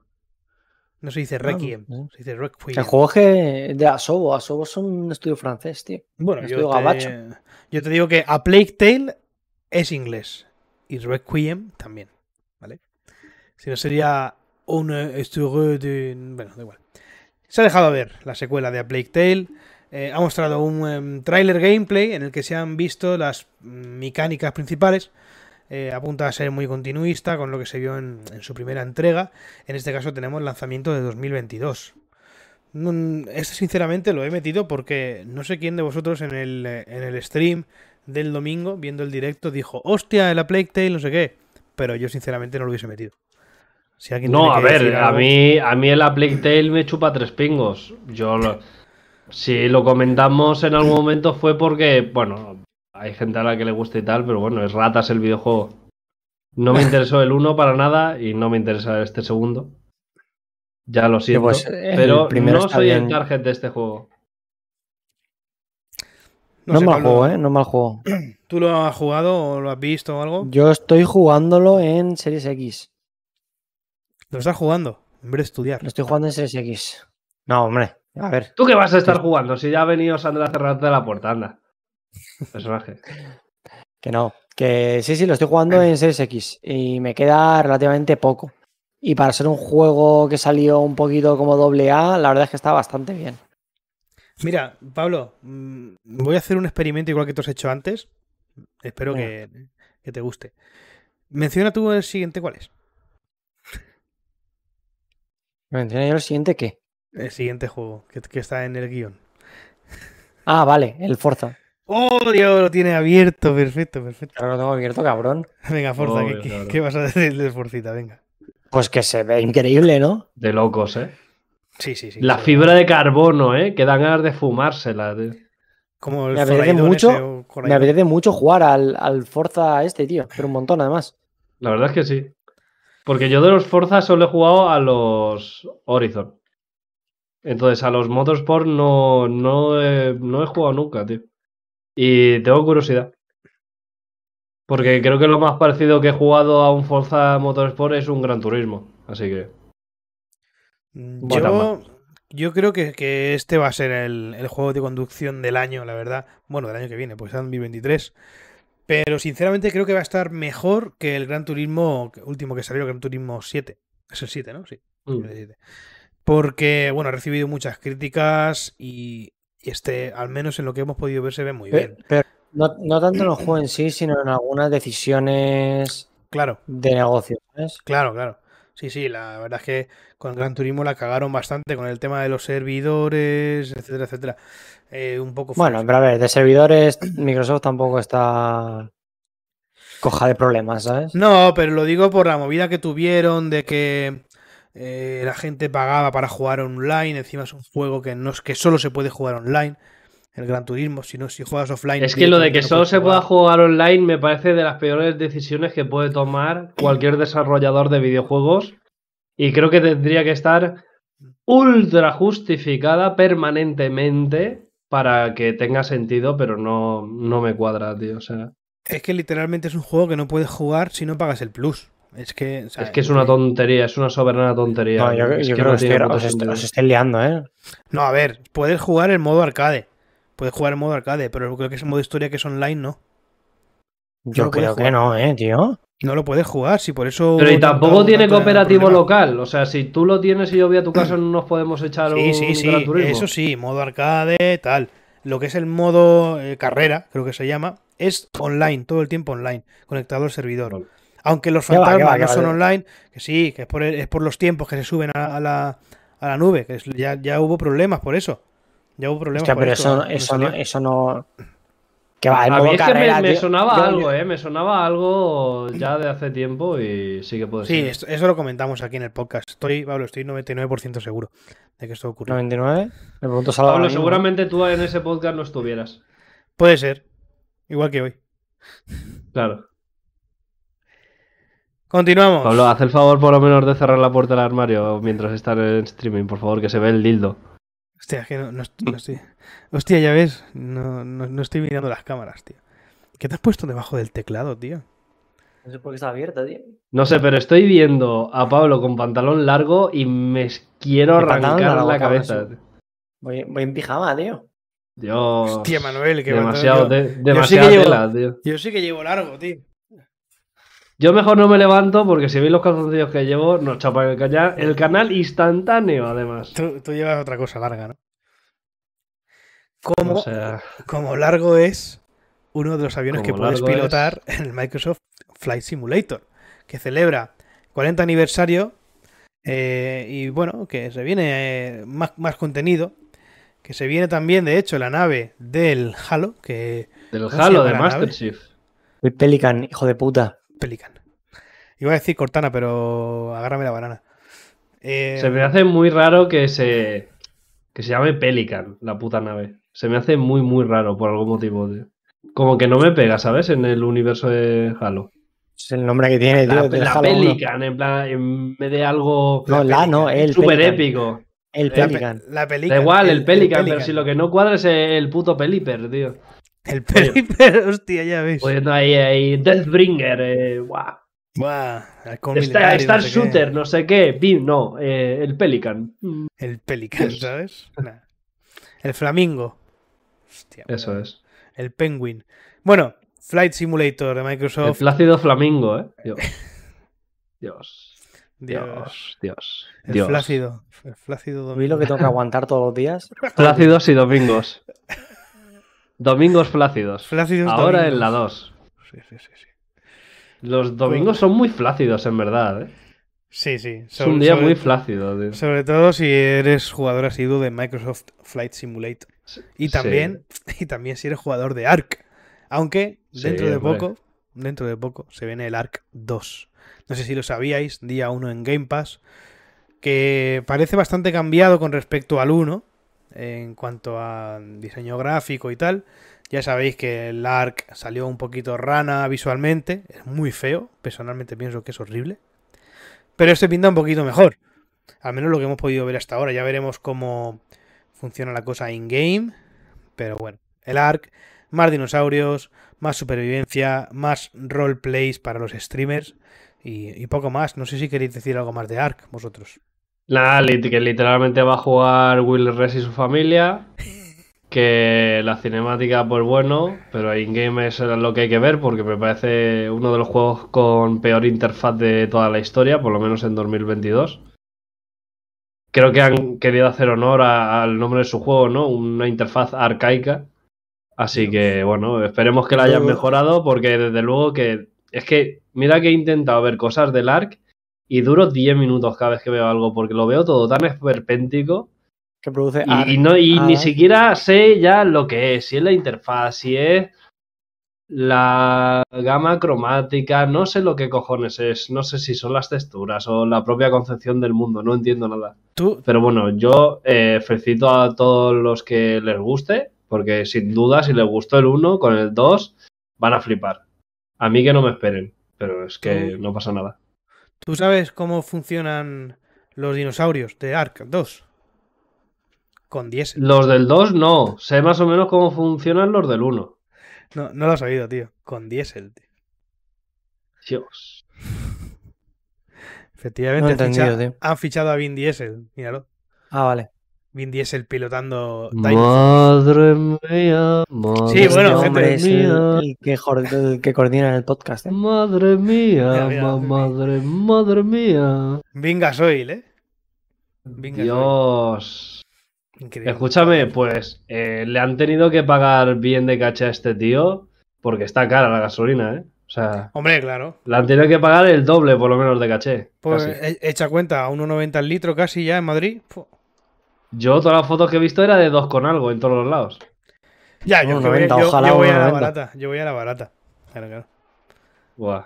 No se dice Requiem, no. se dice Requiem. El juego es de Asobo. Asobo son un estudio francés, tío. Bueno, estudio yo gabacho. te, yo te digo que A Plague Tale es inglés y Requiem también, ¿vale? Si no sería un estudio de... Bueno, da igual. Se ha dejado ver la secuela de A Plague Tale. eh, ha mostrado un em, trailer gameplay en el que se han visto las mm, mecánicas principales. Eh, apunta a ser muy continuista con lo que se vio en, en su primera entrega. En este caso tenemos lanzamiento de 2022. Mm, Este sinceramente lo he metido porque no sé quién de vosotros en el, eh, en el stream del domingo, viendo el directo, dijo, hostia, el A Plague Tale, no sé qué. Pero yo sinceramente no lo hubiese metido. Si No, a ver, a mí, a mí el Plague Tale me chupa tres pingos. Yo lo- si lo comentamos en algún momento fue porque, bueno, hay gente a la que le gusta y tal, pero bueno, es ratas el videojuego. No me interesó el uno para nada y no me interesa este segundo. Ya lo siento, pues, el pero no soy el bien. target de este juego. No, sé, es mal Pablo, juego, ¿eh? No es mal juego. ¿Tú lo has jugado o lo has visto o algo? Yo estoy jugándolo en Series X. Lo estás jugando, en vez de estudiar. Lo estoy jugando en Series X. No, hombre. A ver. ¿Tú qué vas a estar jugando? Si ya ha venido Sandra a cerrarte la puerta, anda. Personaje. Que no. Que sí, sí, lo estoy jugando en Series X. Y me queda relativamente poco. Y para ser un juego que salió un poquito como doble A, la verdad es que está bastante bien. Mira, Pablo, mm, voy a hacer un experimento igual que tú has hecho antes. Espero que, que te guste. Menciona tú el siguiente cuál es. ¿Me menciona yo el siguiente qué? El siguiente juego que, que está en el guion. Ah, vale, el Forza. ¡Oh, Dios! Lo tiene abierto. Perfecto, perfecto. Ahora lo tengo abierto, cabrón. Venga, Forza, ¿qué, Obvio, qué- claro. qué vas a decir de Forcita? Venga. Pues que se ve increíble, ¿no? De locos, ¿eh? Sí, sí, sí. La sí. fibra de carbono, ¿eh? Que dan ganas de fumársela. tío. Como el Me apetece mucho, Me apetece mucho jugar al, al Forza este, tío. Pero un montón, además. La verdad es que sí. Porque yo de los Forza solo he jugado a los Horizon. Entonces a los Motorsport no, no, he, no he jugado nunca, tío. Y tengo curiosidad. Porque creo que lo más parecido que he jugado a un Forza Motorsport es un Gran Turismo. Así que. Mm, Yo Yo creo que, que este va a ser el, el juego de conducción del año, la verdad. Bueno, del año que viene, pues está en 2023. Pero sinceramente creo que va a estar mejor que el Gran Turismo último que salió, el Gran Turismo 7. Es el 7, ¿no? Sí. Mm. el 7. Porque, bueno, ha recibido muchas críticas y, y este, al menos en lo que hemos podido ver, se ve muy bien. Pero, no, no tanto en el juego en sí, sino en algunas decisiones Claro, de negocio, ¿sabes? claro, claro. Sí, sí, la verdad es que con el Gran Turismo la cagaron bastante con el tema de los servidores, etcétera, etcétera. Eh, un poco Bueno, pero a ver, de servidores, Microsoft tampoco está coja de problemas, ¿sabes? No, pero lo digo por la movida que tuvieron de que eh, la gente pagaba para jugar online. Encima es un juego que no es que solo se puede jugar online. El Gran Turismo, si no, si juegas offline. Es que lo de que no solo se pueda jugar. jugar online me parece de las peores decisiones que puede tomar cualquier desarrollador de videojuegos. Y creo que tendría que estar ultra justificada permanentemente para que tenga sentido, pero no, no me cuadra, tío. O sea, Es que literalmente es un juego que no puedes jugar si no pagas el plus. Es que, o sea, es que es una tontería, es una soberana tontería. No, yo, Es yo que creo no que tiene estoy- puto os, est- sentido. os estoy liando, ¿eh? No, a ver, puedes jugar en modo arcade. Puedes jugar en modo arcade, pero creo que es en modo historia que es online, no. Yo no creo que no, ¿eh, tío? No lo puedes jugar, si por eso. Pero y tampoco tanto- tiene tanto cooperativo local. O sea, si tú lo tienes y yo voy a tu casa, no nos podemos echar Sí, un sí, sí, eso sí, modo arcade, tal. Lo que es el modo eh, carrera, creo que se llama, es online, todo el tiempo online, conectado al servidor. Vale. Aunque los fantasmas va, no son online, que sí, que es por, el- es por los tiempos que se suben a, a la, a la nube, que es- ya, ya hubo problemas por eso. Ya hubo problemas Hostia, por pero esto, eso, cuando eso, no, eso no. Que va, el A mí que me- carrera, me, sonaba Yo- algo, yo- ¿eh? Me sonaba algo ya de hace tiempo y sí que puede Sí, ser. esto- eso lo comentamos aquí en el podcast. Estoy, Pablo, estoy 99% seguro de que esto ocurrió. 99. Me pregunto Pablo, mismo. seguramente tú en ese podcast no estuvieras. Puede ser, igual que hoy. Claro. Continuamos. Pablo, haz el favor por lo menos de cerrar la puerta del armario mientras estás en streaming, por favor, que se ve el dildo. Hostia, es que no, no est- no estoy. Hostia, ya ves, no, no- no estoy mirando las cámaras, tío. ¿Qué te has puesto debajo del teclado, tío? No sé por qué está abierta, tío. No sé, pero estoy viendo a Pablo con pantalón largo y me quiero ¿Qué pantalón arrancar la cabeza. Voy, voy en pijama, tío. Dios. Hostia, Manuel, que demasiado, yo, te- demasiada llevo- tela, tío. yo sí que llevo largo, tío. Yo mejor no me levanto porque si veis los calzoncillos que llevo, nos chapan el, calla- el canal instantáneo, además. Tú, tú llevas otra cosa larga, ¿no? Como, O sea, como largo es uno de los aviones que puedes pilotar en el Microsoft Flight Simulator, que celebra 40 aniversario eh, y bueno, que se viene eh, más, más contenido, que se viene también, de hecho, la nave del Halo, que del ¿Cómo se Halo de Master nave? Chief. El Pelican, hijo de puta. Pelican. Iba a decir Cortana, pero agárrame la banana. Eh, Se me hace muy raro que se que se llame Pelican, la puta nave. Se me hace muy, muy raro por algún motivo, tío. Como que no me pega, ¿sabes? En el universo de Halo. Es el nombre que tiene, tío. La, del la Halo. Pelican, en plan, en vez de algo No, la no, el súper épico. El la, pe- Pelican. la Pelican. Da igual, el, Pelican, pero Pelican. si lo que no cuadra es el puto Peliper, tío. El Pelican, hostia, ya ves. Poniendo ahí, ahí Deathbringer, eh, guau. Buah, Star, Star no sé qué. Shooter, no sé qué. Pim, no, eh, el Pelican. El Pelican, ¿sabes? Nah. El Flamingo. Hostia, Eso bueno. es. El Penguin. Bueno, Flight Simulator de El Microsoft. plácido flamingo, eh. Dios. Dios. Dios. Dios. Dios. El Dios. flácido. El flácido ¿Veis lo que domingo. tengo que aguantar todos los días? Flácidos y domingos. Domingos flácidos. Flácidos Ahora domingos. en la 2. Sí, sí, sí. Sí, Los domingos son muy flácidos, en verdad. ¿eh? sí. sí. Es un día sobre- muy flácido. tío. Sobre todo si eres jugador asiduo de Microsoft Flight Simulator. Y Sí. también, y también si eres jugador de Ark. Aunque Sí, dentro de hombre. poco, dentro de poco, se viene el Ark 2. No sé si lo sabíais, día 1 en Game Pass. Que parece bastante cambiado con respecto al 1. En cuanto a diseño gráfico y tal. Ya sabéis que el Ark salió un poquito rana visualmente. Es muy feo. Personalmente pienso que es horrible. Pero este pinta un poquito mejor. Al menos lo que hemos podido ver hasta ahora. Ya veremos cómo funciona la cosa in-game. Pero bueno, el ARC, más dinosaurios, más supervivencia, más roleplays para los streamers y, y poco más. No sé si queréis decir algo más de ARC vosotros. Nada, que literalmente va a jugar Will Ress y su familia. Que la cinemática, pues bueno, pero in-game es lo que hay que ver porque me parece uno de los juegos con peor interfaz de toda la historia, por lo menos en 2022. Creo que han querido hacer honor a- al nombre de su juego, ¿no? Una interfaz arcaica. Así que, bueno, esperemos que la hayan mejorado porque desde luego que... Es que, mira que he intentado ver cosas del ARC y duro 10 minutos cada vez que veo algo porque lo veo todo tan esperpéntico Que produce. y, y no, y ni siquiera sé ya lo que es, si es la interfaz, si es la gama cromática, no sé lo que cojones es, no sé si son las texturas o la propia concepción del mundo, no entiendo nada. Tú, Pero bueno, yo eh, felicito a todos los que les guste, porque sin duda si les gustó el 1, con el 2 van a flipar. A mí que no me esperen, pero es que Tú- no pasa nada. ¿Tú sabes cómo funcionan los dinosaurios de Ark 2? Con diésel. Los del 2 no, sé más o menos cómo funcionan los del 1. No, no lo has oído, tío. Con diésel, tío. Dios. Efectivamente, No han, entendido, ficha- tío. han fichado a Vin Diesel. Míralo. Ah, vale. Vin Diesel pilotando. Madre mía, madre Sí, bueno, gente, hombre es mía, el que, el que coordina el podcast. ¿eh? madre mía, Mira, mira. ma- madre, madre mía. Vin Gasoil, ¿eh? Vin Gasoil. Dios. Increíble. Escúchame, pues eh, le han tenido que pagar bien de caché a este tío porque está cara la gasolina, ¿eh? O sea, Hombre, claro. le han tenido que pagar el doble por lo menos de caché. Pues casi. e- echa cuenta, a 1,90 el litro casi ya en Madrid. Yo todas las fotos que he visto era de dos con algo en todos los lados. Ya, yo, que voy, 1,90, yo- ojalá yo voy a la 1,90. barata. Yo voy a la barata. Claro, claro. Buah.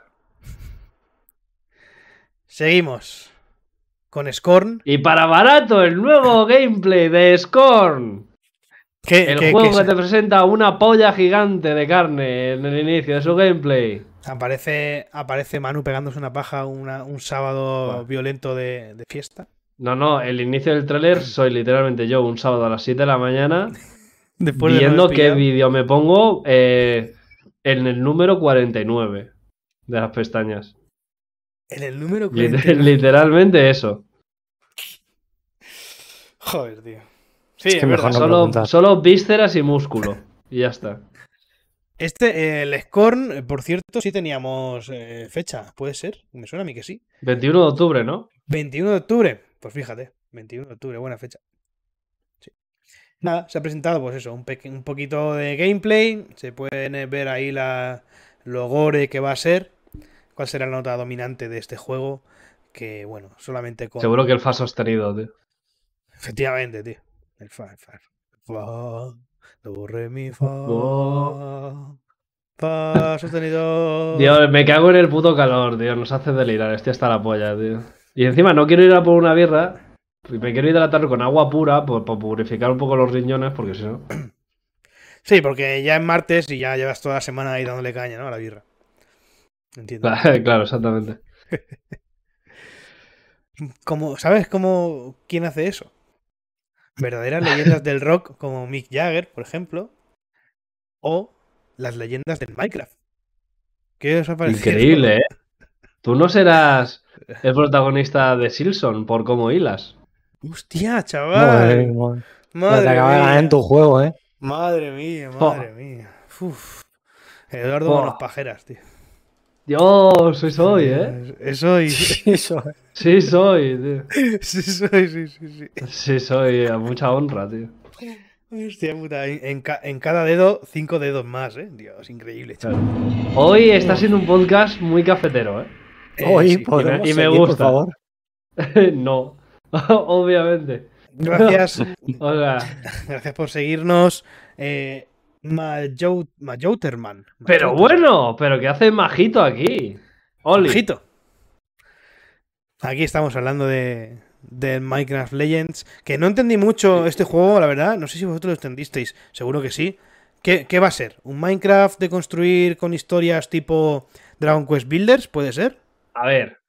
Seguimos. Con Scorn. Y para barato, el nuevo gameplay de Scorn. Que, El juego que te presenta una polla gigante de carne en el inicio de su gameplay. aparece, aparece Manu pegándose una paja una- un sábado violento de, de fiesta. No, no, el inicio del tráiler soy literalmente yo un sábado a las 7 de la mañana Después de no viendo qué vídeo me pongo eh, en el número 49 de las pestañas. En el número Liter- 49. literalmente eso. Joder, tío. Sí, Es que mejor no Solo, vísceras y músculo. Y ya está. Este, eh, el Scorn, por cierto, sí teníamos eh, fecha. ¿Puede ser? Me suena a mí que sí. 21 de octubre, ¿no? 21 de octubre. Pues fíjate, 21 de octubre, buena fecha. Sí. Nada, se ha presentado, pues eso, un, un poquito de gameplay. Se pueden eh, ver ahí la, lo gore que va a ser. ¿Cuál será la nota dominante de este juego? Que, bueno, solamente con. Seguro que el fa sostenido, tío. Efectivamente, tío. El fa, el fa. Fa, do, re, mi, fa. Fa. Fa sostenido. Dios, me cago en el puto calor, tío. Nos hace delirar. Estoy hasta la polla, tío. Y encima no quiero ir a por una birra. y Me quiero hidratar con agua pura por, por purificar un poco los riñones, porque si no. Sí, porque ya es martes y ya llevas toda la semana ahí dándole caña, ¿no? A la birra. Entiendo. claro, exactamente. Como, ¿Sabes cómo quién hace eso? Verdaderas leyendas del rock como Mick Jagger, por ejemplo. O las leyendas del Minecraft. ¿Qué os ha parecido? Increíble, ¿eh? Tú no serás el protagonista de Silson por cómo hilas. Hostia, Madre, chaval. madre. Madre te acabas de ganar mía. en tu juego, ¿eh? Madre mía, Oh. madre mía. Uf. Eduardo Oh. Manos Pajeras, tío. Dios, sí soy, ¿eh? Es- Soy. Eso. Sí soy, tío. Sí, soy, sí, sí, sí. Sí soy, a mucha honra, tío. Hostia puta, en, en ca- en cada dedo, cinco dedos más, ¿eh? Dios, increíble, chaval. Hoy está siendo un podcast muy cafetero, ¿eh? Eh, Hoy sí. podemos y me seguir, gusta. por favor. no, obviamente. Gracias, sea, gracias por seguirnos. Eh, Majou- Majouterman. pero bueno, pero ¿qué hace Majito aquí? Oli. Majito. Aquí estamos hablando de, de Minecraft Legends. Que no entendí mucho este juego, la verdad. No sé si vosotros lo entendisteis. Seguro que sí. ¿Qué, qué va a ser? ¿Un Minecraft de construir con historias tipo Dragon Quest Builders? ¿Puede ser? A ver,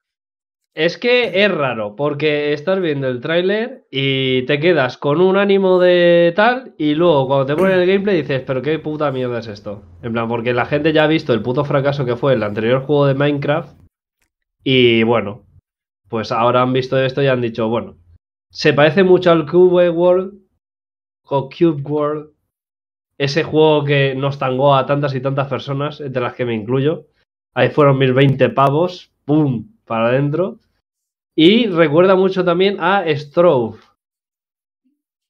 es que es raro, porque estás viendo el tráiler y te quedas con un ánimo de tal, y luego cuando te ponen el gameplay dices, pero qué puta mierda es esto. En plan, porque la gente ya ha visto el puto fracaso que fue el anterior juego de Minecraft, y bueno, pues ahora han visto esto y han dicho, bueno, se parece mucho al Cube World o Cube World, ese juego que nos tangó a tantas y tantas personas, entre las que me incluyo. Ahí fueron mis 20 pavos, ¡pum! para adentro. Y recuerda mucho también a Strove,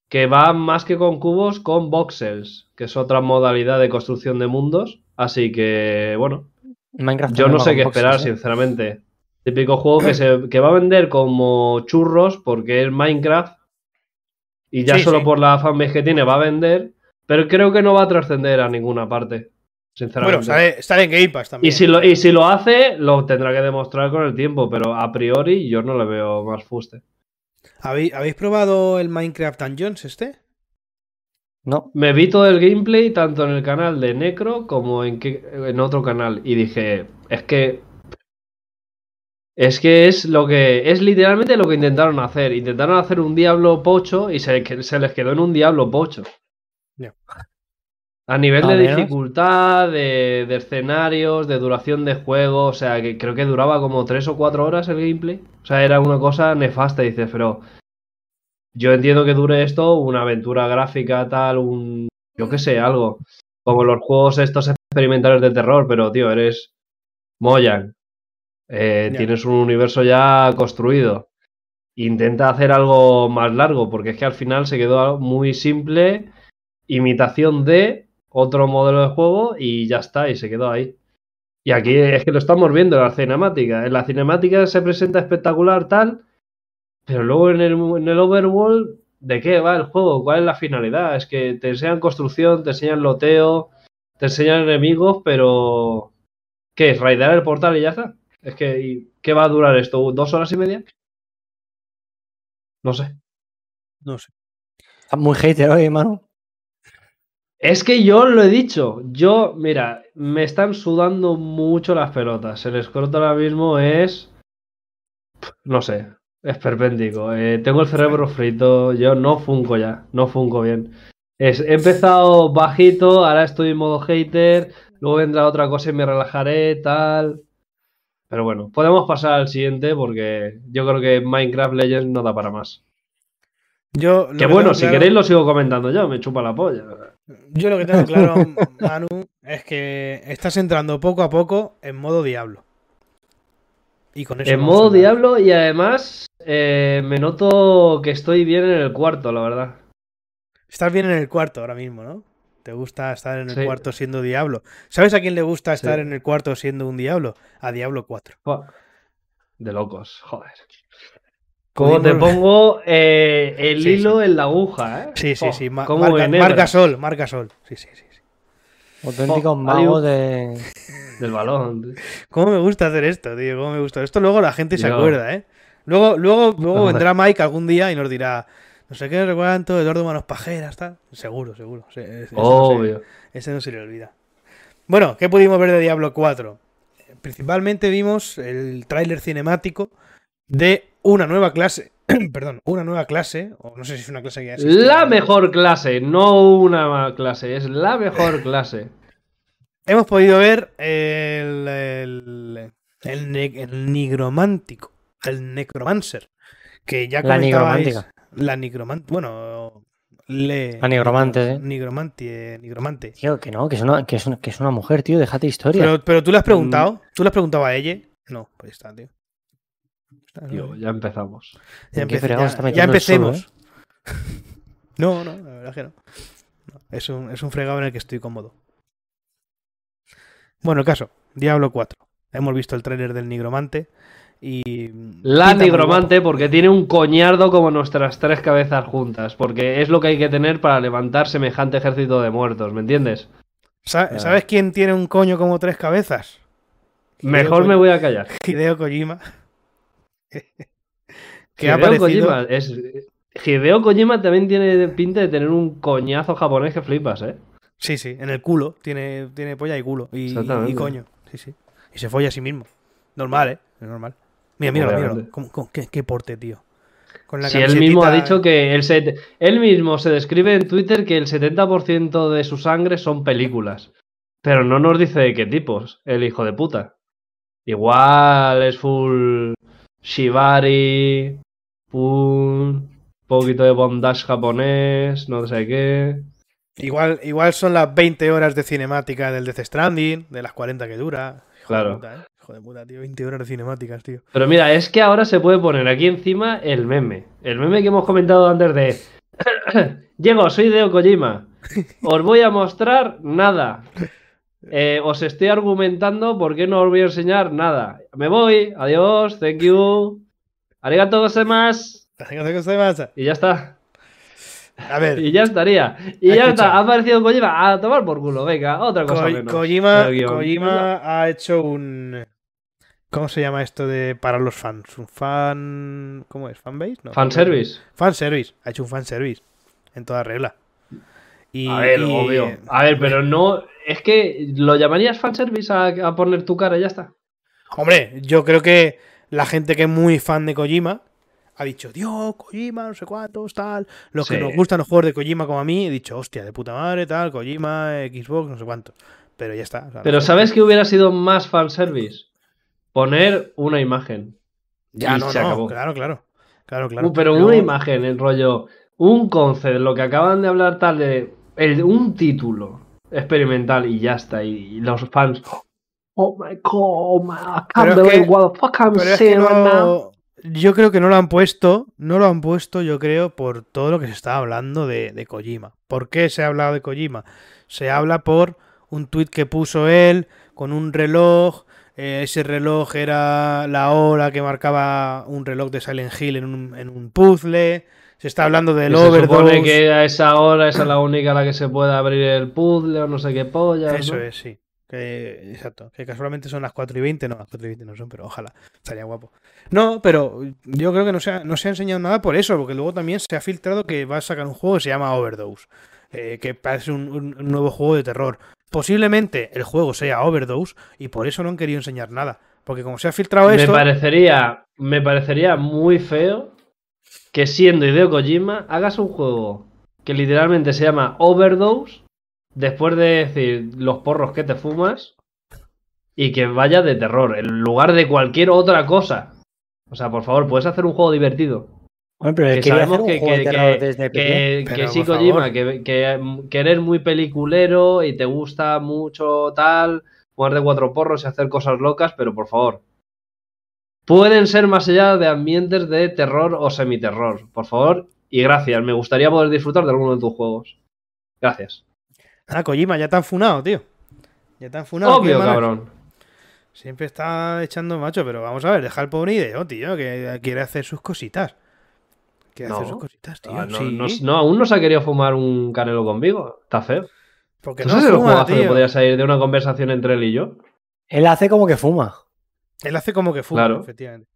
que va más que con cubos, con voxels, que es otra modalidad de construcción de mundos. Así que, bueno, Minecraft yo no sé qué esperar, ¿eh? sinceramente. Típico juego que, se, que va a vender como churros porque es Minecraft y ya Sí, solo sí. por la fanbase que tiene va a vender, pero creo que no va a trascender a ninguna parte, sinceramente. Bueno, sale, sale en Game Pass también. y, si lo, y si lo hace, lo tendrá que demostrar con el tiempo, pero a priori yo no le veo más fuste. ¿Habéis, habéis probado el Minecraft Dungeons este? No, Me vi todo el gameplay tanto en el canal de Necro como en, que- en otro canal y dije, es que es que es lo que es literalmente lo que intentaron hacer. Intentaron hacer un Diablo pocho y se, les quedó en un Diablo pocho. Ya. A nivel ¿A de menos? dificultad, de, de escenarios, de duración de juego, o sea, que creo que duraba como 3 o 4 horas el gameplay. O sea, era una cosa nefasta, dices, pero yo entiendo que dure esto, una aventura gráfica, tal, un. Yo qué sé, algo. Como los juegos estos experimentales de terror, pero tío, eres Mojang. Eh. Tienes un universo ya construido. Intenta hacer algo más largo, porque es que al final se quedó muy simple, imitación de otro modelo de juego y ya está, y se quedó ahí. Y aquí es que lo estamos viendo en la cinemática. En la cinemática se presenta espectacular, tal, pero luego en el, en el overworld, ¿de qué va el juego? ¿Cuál es la finalidad? Es que te enseñan construcción, te enseñan loteo, te enseñan enemigos, pero. ¿Qué es? ¿Raidar el portal y ya está? Es que, ¿y ¿qué va a durar esto? ¿Dos horas y media? No sé. No sé. Estás muy hater hoy, Manu. Es que yo lo he dicho. Yo, mira, me están sudando mucho las pelotas. El escroto ahora mismo es. No sé. Es perpéndico. Eh, tengo el cerebro frito. Yo no funco ya. No funco bien. Es- he empezado bajito. Ahora estoy en modo hater. Luego vendrá otra cosa y me relajaré. Tal. Pero bueno, podemos pasar al siguiente porque yo creo que Minecraft Legends no da para más. Yo, Que bueno, si claro- queréis lo sigo comentando yo. Me chupa la polla. Yo lo que tengo claro, Manu, es que estás entrando poco a poco en modo diablo. Y con eso En modo diablo y además eh, me noto que estoy bien en el cuarto, la verdad. Estás bien en el cuarto ahora mismo, ¿no? Te gusta estar en el Sí. cuarto siendo diablo. ¿Sabes a quién le gusta estar Sí. en el cuarto siendo un diablo? A Diablo 4. Fua. De locos, joder. ¿Cómo te pongo eh, el Sí, hilo en la aguja, eh? Sí, sí, Oh, sí. cómo marca, marca sol, marca sol. Sí, sí, sí. sí. Auténticos Oh, de. Del balón. ¿Cómo me gusta hacer esto, tío? ¿Cómo me gusta? Esto luego la gente se Yo. acuerda, ¿eh? Luego, luego, luego vendrá Mike algún día y nos dirá, no sé qué, no sé cuánto, Eduardo Manos Pajeras, tal. Seguro, seguro. Sí, ese- ese no se- Obvio. Ese no se le olvida. Bueno, ¿qué pudimos ver de Diablo 4? Principalmente vimos el tráiler cinemático de una nueva clase. Perdón, una nueva clase, o no sé si es una clase que ya existe. La mejor clase, no una clase, es la mejor clase. Hemos podido ver el, el, el, ne- el nigromántico, el necromancer, que ya La nigromántica. La nigromante, bueno, le... La nigromante, ¿eh? Nigromante, nigromante. Tío, que no, que es una, que es una, que es una mujer, tío, déjate historia. Pero, pero tú le has Mm. preguntado, tú le has preguntado a ella. No, pues está, tío. Tío, ya empezamos. ya, ¿En qué empece- fregado ya- está ya metiendo el solo, empecemos. no, no, la verdad que no. No, Es un, es un fregado en el que estoy cómodo. Bueno, el caso, Diablo 4. Hemos visto el tráiler del nigromante y... La nigromante porque tiene un coñardo como nuestras tres cabezas juntas, porque es lo que hay que tener para levantar semejante ejército de muertos, ¿me entiendes? Sa- ¿Sabes quién tiene un coño como tres cabezas? Mejor me voy a callar. Hideo Kojima. que Hideo ha. Kojima es... Hideo Kojima también tiene pinta de tener un coñazo japonés que flipas, ¿eh? Sí, sí, en el culo. Tiene, tiene polla y culo. Y, coño. Sí, sí. Y se folla a sí mismo. Normal, ¿eh? Es normal. Mira, míralo, míralo. ¿Cómo- cómo- qué, qué porte, tío. Con la Si él mismo ha dicho que el set... él mismo se describe en Twitter que el 70% de su sangre son películas. Pero no nos dice de qué tipos, el hijo de puta. Igual es full Shibari, full poquito de bondage japonés, no sé qué. Igual, igual son las 20 horas de cinemática del Death Stranding, de las 40 que dura. Hijo Claro. De puta, ¿eh? Hijo de puta, tío. 20 horas de cinemáticas, tío. Pero mira, es que ahora se puede poner aquí encima el meme. El meme que hemos comentado antes de. Llego, soy Deo Kojima. Os voy a mostrar nada. Eh, os estoy argumentando por qué no os voy a enseñar nada. Me voy, adiós, thank you. Arigato gozaimasu. Y ya está. A ver, Y ya estaría. Y ya está. Ha aparecido Kojima. A tomar por culo. Venga, otra cosa Ko- menos. Kojima ha hecho un. ¿Cómo se llama esto de para los fans? ¿Un fan. ¿Cómo es? ¿Fanbase? No. Fanservice. Fanservice. Ha hecho un fanservice. En toda regla. Y, A ver, y- obvio. A ver, pero no. Es que lo llamarías fanservice a, a poner tu cara y ya está. Hombre, yo creo que la gente que es muy fan de Kojima ha dicho, Dios, Kojima, no sé cuántos, tal. Los que nos gustan los juegos de Kojima como a mí, he dicho, hostia, de puta madre, tal, Kojima, Xbox, no sé cuánto. Pero ya está. o sea, Pero no. ¿sabes que hubiera sido más fanservice? Poner una imagen. Ya, y no, se no, acabó. claro, claro. Claro, claro. Uh, pero una imagen, el rollo. Un concept, lo que acaban de hablar tal de. El- un título experimental y ya está. Y, los fans. Oh my god, oh my, I can't Pero es believe que- what the fuck I'm seeing right now. no, yo creo que no lo han puesto, no lo han puesto, yo creo, por todo lo que se está hablando de, de Kojima. ¿Por qué se ha hablado de Kojima? Se habla por un tuit que puso él con un reloj. eh, ese reloj era la hora que marcaba un reloj de Silent Hill en un, en un puzzle. Se está hablando del se overdose. supone que a esa hora esa es la única a la que se puede abrir el puzzle o no sé qué polla. Eso ¿no? es, sí. Que, exacto. Que casualmente son las 4 y 20. No, las 4 y 20 no son, pero ojalá. Estaría guapo. No, pero yo creo que no se ha, no se ha enseñado nada por eso, porque luego también se ha filtrado que va a sacar un juego que se llama Overdose. eh, que parece un, un- un nuevo juego de terror. Posiblemente el juego sea Overdose y por eso no han querido enseñar nada. Porque como se ha filtrado Me esto. parecería, me parecería muy feo que siendo Hideo Kojima hagas un juego que literalmente se llama Overdose después de decir los porros que te fumas y que vaya de terror en lugar de cualquier otra cosa. O sea, por favor, puedes hacer un juego divertido. Bueno, pero Que sabemos que, que- que- Pero, sí, Kojima, que- que eres muy peliculero y te gusta mucho tal, jugar de cuatro porros y hacer cosas locas, pero por favor. Pueden ser más allá de ambientes de terror o semiterror. Por favor, y gracias. Me gustaría poder disfrutar de alguno de tus juegos. Gracias. Ah, Kojima, ya te han funado, tío. Ya te han funado. Obvio, cabrón. Siempre está echando macho, pero vamos a ver, deja al pobre ideo, tío, que quiere hacer sus cositas. Quiere hacer No. sus cositas, tío. Ah, no, sí. no- no, aún no se ha querido fumar un canelo conmigo. Está feo. Porque ¿Tú no sabes el fuma, que tío. podría salir de una conversación entre él y yo? Él hace como que fuma. Él hace como que fuma, Claro. efectivamente.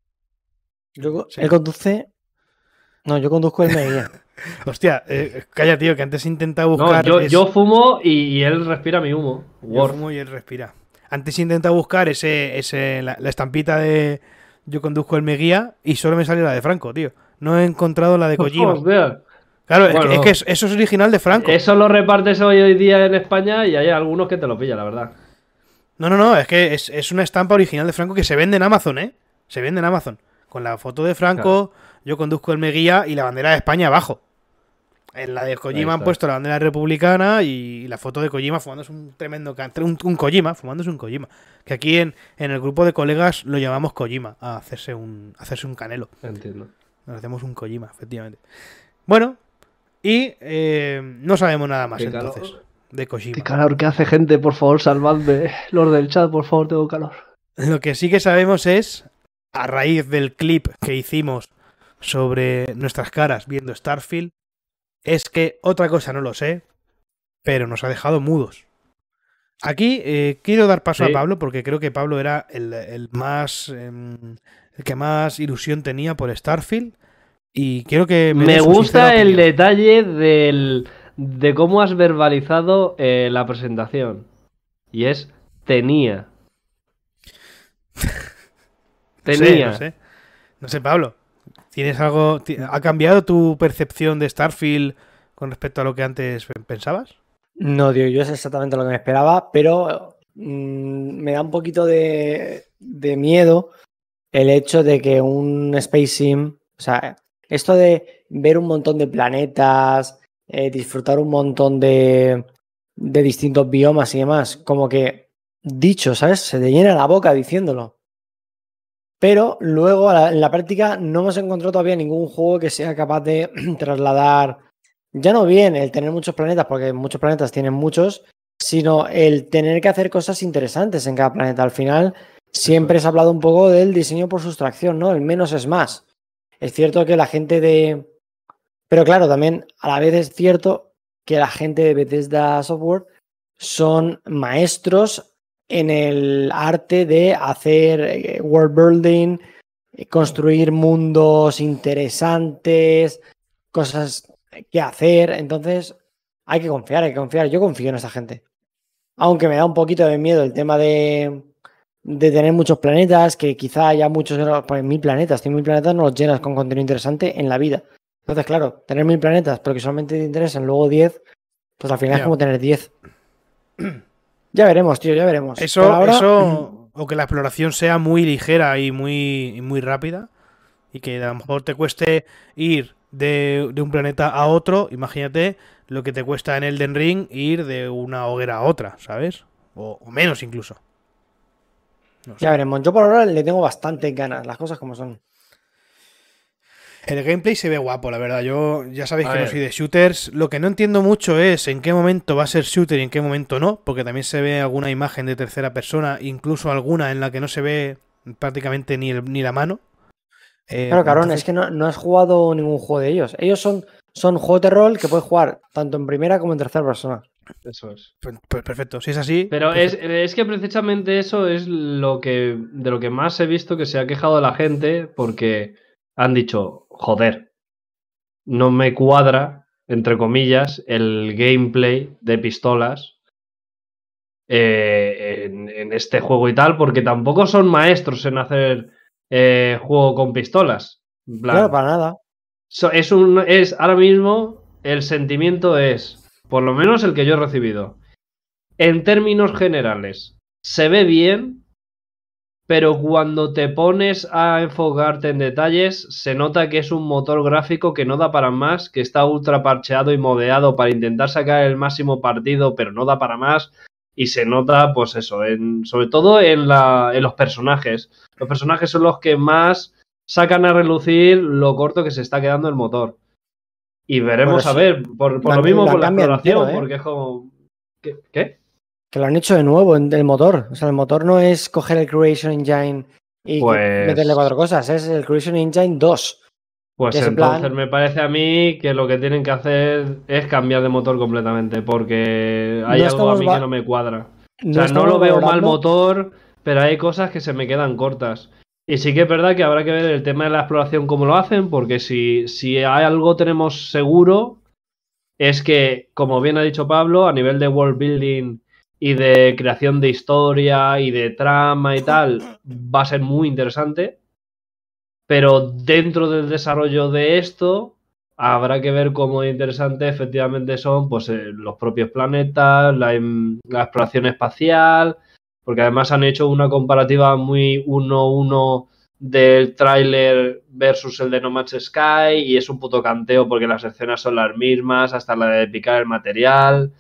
Yo- Sí. Él conduce. No, yo conduzco el Meguía. Hostia, eh, calla, tío, que antes intenta No, buscar. yo, es- yo fumo y, y él respira mi humo. yo fumo y él respira. Antes intenta buscar ese, ese la, la estampita de yo conduzco el Meguía y solo me sale la de Franco, tío. No he encontrado la de Kojima. Hostia. Claro, es que- es eso es original de Franco. Eso lo repartes hoy, hoy día en España y hay algunos que te lo pillan, la verdad. No, no, no, es que es, es una estampa original de Franco que se vende en Amazon, ¿eh? Se vende en Amazon. Con la foto de Franco, yo conduzco el Meguía y la bandera de España abajo. En la de Kojima han puesto la bandera republicana y la foto de Kojima fumándose un tremendo un, un Kojima, fumándose un Kojima. Que aquí en, en el grupo de colegas lo llamamos Kojima, a hacerse un, a hacerse un canelo. Entiendo. Nos hacemos un Kojima, efectivamente. Bueno, y eh, no sabemos nada más entonces. De Kojima. Qué calor que hace gente, por favor, salvadme. Los del chat, por favor, tengo calor. Lo que sí que sabemos es, a raíz del clip que hicimos sobre nuestras caras viendo Starfield, es que otra cosa no lo sé, pero nos ha dejado mudos. Aquí eh, quiero dar paso Sí. a Pablo porque creo que Pablo era el, el más em, el que más ilusión tenía por Starfield y quiero que me, Me gusta el opinión. detalle del, de cómo has verbalizado eh, la presentación. Y es tenía. No sé, Tenía. no sé. No sé, Pablo. ¿Tienes algo? ¿Ha cambiado tu percepción de Starfield con respecto a lo que antes pe- pensabas? No, tío, yo es exactamente lo que me esperaba, pero mm, me da un poquito de, de miedo el hecho de que un Space Sim, o sea, esto de ver un montón de planetas, eh, disfrutar un montón de, de distintos biomas y demás, como que dicho, ¿sabes? Se te llena la boca diciéndolo. Pero luego en la práctica no hemos encontrado todavía ningún juego que sea capaz de trasladar, ya no bien el tener muchos planetas, porque muchos planetas tienen muchos, sino el tener que hacer cosas interesantes en cada planeta. Al final siempre se ha hablado un poco del diseño por sustracción, ¿no? El menos es más. Es cierto que la gente de... Pero claro, también a la vez es cierto que la gente de Bethesda Software son maestros en el arte de hacer eh, world building, eh, construir mundos interesantes, cosas que hacer. Entonces, hay que confiar, hay que confiar. Yo confío en esa gente. Aunque me da un poquito de miedo el tema de, de tener muchos planetas, que quizá haya muchos, pues mil planetas, tiene mil planetas no los llenas con contenido interesante en la vida. Entonces, claro, tener mil planetas, pero que solamente te interesan luego 10, pues al final es como tener 10. Ya veremos, tío, ya veremos. Eso, ahora, eso, o que la exploración sea muy ligera y muy, y muy rápida, y que a lo mejor te cueste ir de, de un planeta a otro, imagínate lo que te cuesta en Elden Ring ir de una hoguera a otra, ¿sabes? O, o menos incluso. No sé. Ya veremos. Yo por ahora le tengo bastante ganas, las cosas como son. El gameplay se ve guapo, la verdad. Yo ya sabéis A que no soy de shooters. Lo que no entiendo mucho es en qué momento va a ser shooter y en qué momento no, porque también se ve alguna imagen de tercera persona, incluso alguna en la que no se ve prácticamente ni, el- ni la mano. Eh, Claro, Carón, entonces- es que no, no has jugado ningún juego de ellos. Ellos son, son juegos de rol que puedes jugar tanto en primera como en tercera persona. Eso es. Pues, pues perfecto, si es así. Pero es, perfecto. es que precisamente eso es lo que de lo que más he visto que se ha quejado la gente porque han dicho, joder, no me cuadra, entre comillas, el gameplay de pistolas eh, en, en este juego y tal, porque tampoco son maestros en hacer eh, juego con pistolas. Plan, Claro, para nada. So- es un es ahora mismo el sentimiento es por lo menos el que yo he recibido en términos generales se ve bien pero cuando te pones a enfocarte en detalles se nota que es un motor gráfico que no da para más que está ultra parcheado y modeado para intentar sacar el máximo partido pero no da para más y se nota pues eso en, sobre todo en, la, en los personajes los personajes son los que más sacan a relucir lo corto que se está quedando el motor. Y veremos a ver, por, por La- lo mismo la por la cambia exploración, entero, ¿eh? porque es como. ¿Qué? ¿Qué? Que lo han hecho de nuevo en el motor. O sea, el motor no es coger el Creation Engine y Pues- meterle cuatro cosas, es el Creation Engine 2. Pues entonces plan- me parece a mí que lo que tienen que hacer es cambiar de motor completamente, porque hay No algo a mí va- que no me cuadra. No, o sea, no lo veo mal motor, pero hay cosas que se me quedan cortas. Y sí que es verdad que habrá que ver el tema de la exploración cómo lo hacen, porque si, si hay algo tenemos seguro, es que, como bien ha dicho Pablo, a nivel de world building y de creación de historia y de trama y tal, va a ser muy interesante. Pero dentro del desarrollo de esto, habrá que ver cómo de interesante efectivamente son pues, eh, los propios planetas, la, em- la exploración espacial, porque además han hecho una comparativa muy 1-1 del tráiler versus el de No Man's Sky y es un puto canteo porque las escenas son las mismas, hasta la de picar el material.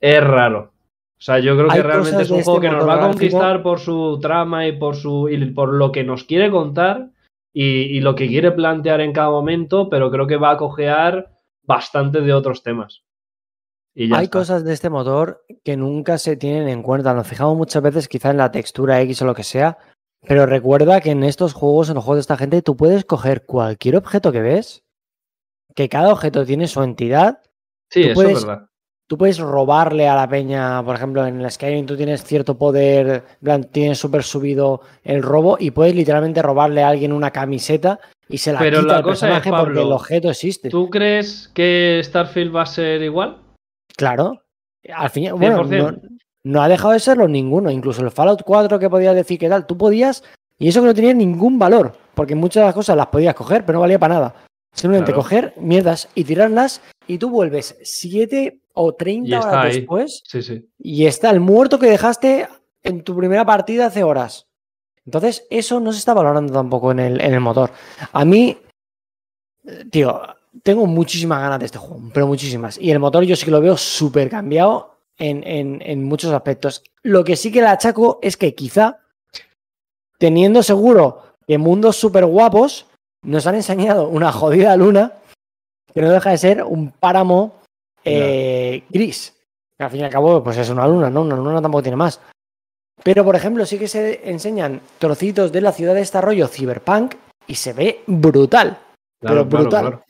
Es raro. O sea, yo creo que realmente es un juego este que nos va a conquistar por su trama y por su y por lo que nos quiere contar y, y lo que quiere plantear en cada momento, pero creo que va a cojear bastante de otros temas. Y ya Hay está. cosas de este motor que nunca se tienen en cuenta. Nos fijamos muchas veces quizá en la textura X o lo que sea, pero recuerda que en estos juegos, en los juegos de esta gente, tú puedes coger cualquier objeto que ves, que cada objeto tiene su entidad. Sí, tú eso puedes- es verdad. Tú puedes robarle a la peña, por ejemplo, en el Skyrim tú tienes cierto poder, tienes súper subido el robo y puedes literalmente robarle a alguien una camiseta y se la Pero quita la al cosa es, personaje porque el objeto existe. ¿Tú crees que Starfield va a ser igual? Claro. Al fin, bueno, no, 100%. no ha dejado de serlo ninguno. Incluso el Fallout 4 que podías decir que tal, tú podías, y eso que no tenía ningún valor, porque muchas de las cosas las podías coger, pero no valía para nada. Simplemente Claro. coger mierdas y tirarlas, y tú vuelves 7 o 30 Y está horas ahí. después, Sí, sí. y está el muerto que dejaste en tu primera partida hace horas. Entonces, eso no se está valorando tampoco en el, en el motor. A mí, tío, tengo muchísimas ganas de este juego, pero muchísimas. Y el motor yo sí que lo veo súper cambiado en, en- en muchos aspectos. Lo que sí que le achaco es que quizá, teniendo seguro que mundos súper guapos, nos han enseñado una jodida luna que no deja de ser un páramo eh, gris. Que al fin y al cabo, pues es una luna, ¿no? Una luna tampoco tiene más. Pero, por ejemplo, sí que se enseñan trocitos de la ciudad de desarrollo cyberpunk y se ve brutal. Pero brutal.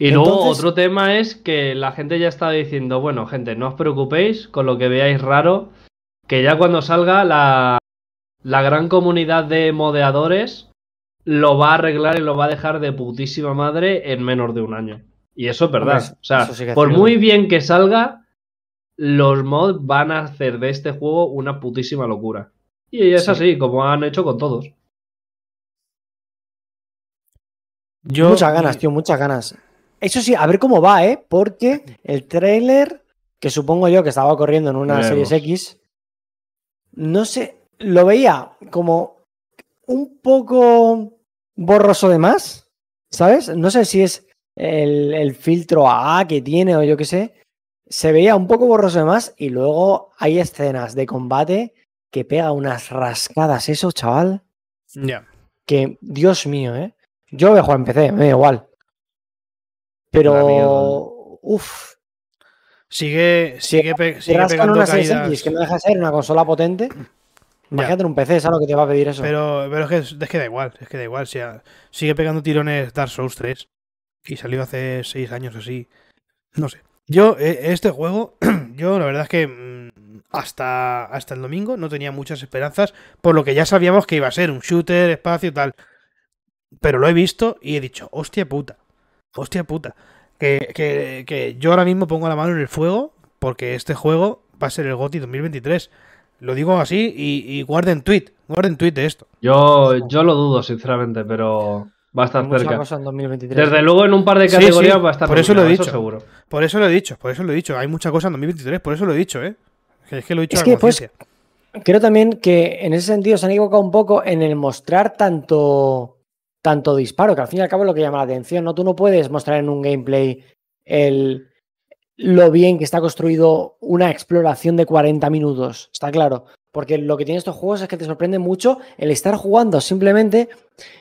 Y luego otro tema es que la gente ya está diciendo, bueno, gente, no os preocupéis con lo que veáis raro, que ya cuando salga la, la gran comunidad de modeadores lo va a arreglar y lo va a dejar de putísima madre en menos de un año. Y eso es verdad. O sea, sí por muy bien que salga, los mods van a hacer de este juego una putísima locura. Y es Sí. así, como han hecho con todos. Yo, muchas ganas, tío, muchas ganas. Eso sí, a ver cómo va, ¿eh? Porque el tráiler, que supongo yo que estaba corriendo en una Veremos. Series X, no sé, lo veía como un poco borroso de más, ¿sabes? No sé si es el, el filtro AA que tiene o yo qué sé. Se veía un poco borroso de más y luego hay escenas de combate que pega unas rascadas eso, chaval. Ya. Que, Dios mío, ¿eh? Yo voy a jugar en PC, me da igual. Pero, uff, Sigue, sigue, sigue pegando una Series caídas. Que no deja de ser una consola potente, imagínate un PC, ¿sabes lo que te va a pedir eso? Pero, pero es, que, es que da igual, es que da igual. si a- sigue pegando tirones Dark Souls 3. Y salió hace 6 años así. No sé. Yo, eh, este juego, yo la verdad es que mm, hasta, hasta el domingo no tenía muchas esperanzas. Por lo que ya sabíamos que iba a ser un shooter, espacio y tal. Pero lo he visto y he dicho, hostia puta. Hostia puta. Que, que, que yo ahora mismo pongo la mano en el fuego porque este juego va a ser el GOTY 2023. Lo digo así y, y guarden tweet. Guarden tweet de esto. Yo, yo lo dudo, sinceramente, pero va a estar Mucha cerca. cosa en 2023. Desde luego en un par de categorías sí, va a estar por eso lo he dicho. seguro. Por eso lo he dicho, por eso lo he dicho. Hay mucha cosa en 2023, por eso lo he dicho, ¿eh? Que Es que lo he dicho Es a que, pues, conciencia. Creo también que en ese sentido se han equivocado un poco en el mostrar tanto, tanto disparo, que al fin y al cabo es lo que llama la atención, ¿no? Tú no puedes mostrar en un gameplay el, lo bien que está construido una exploración de 40 minutos, está claro. Porque lo que tienen estos juegos es que te sorprende mucho el estar jugando simplemente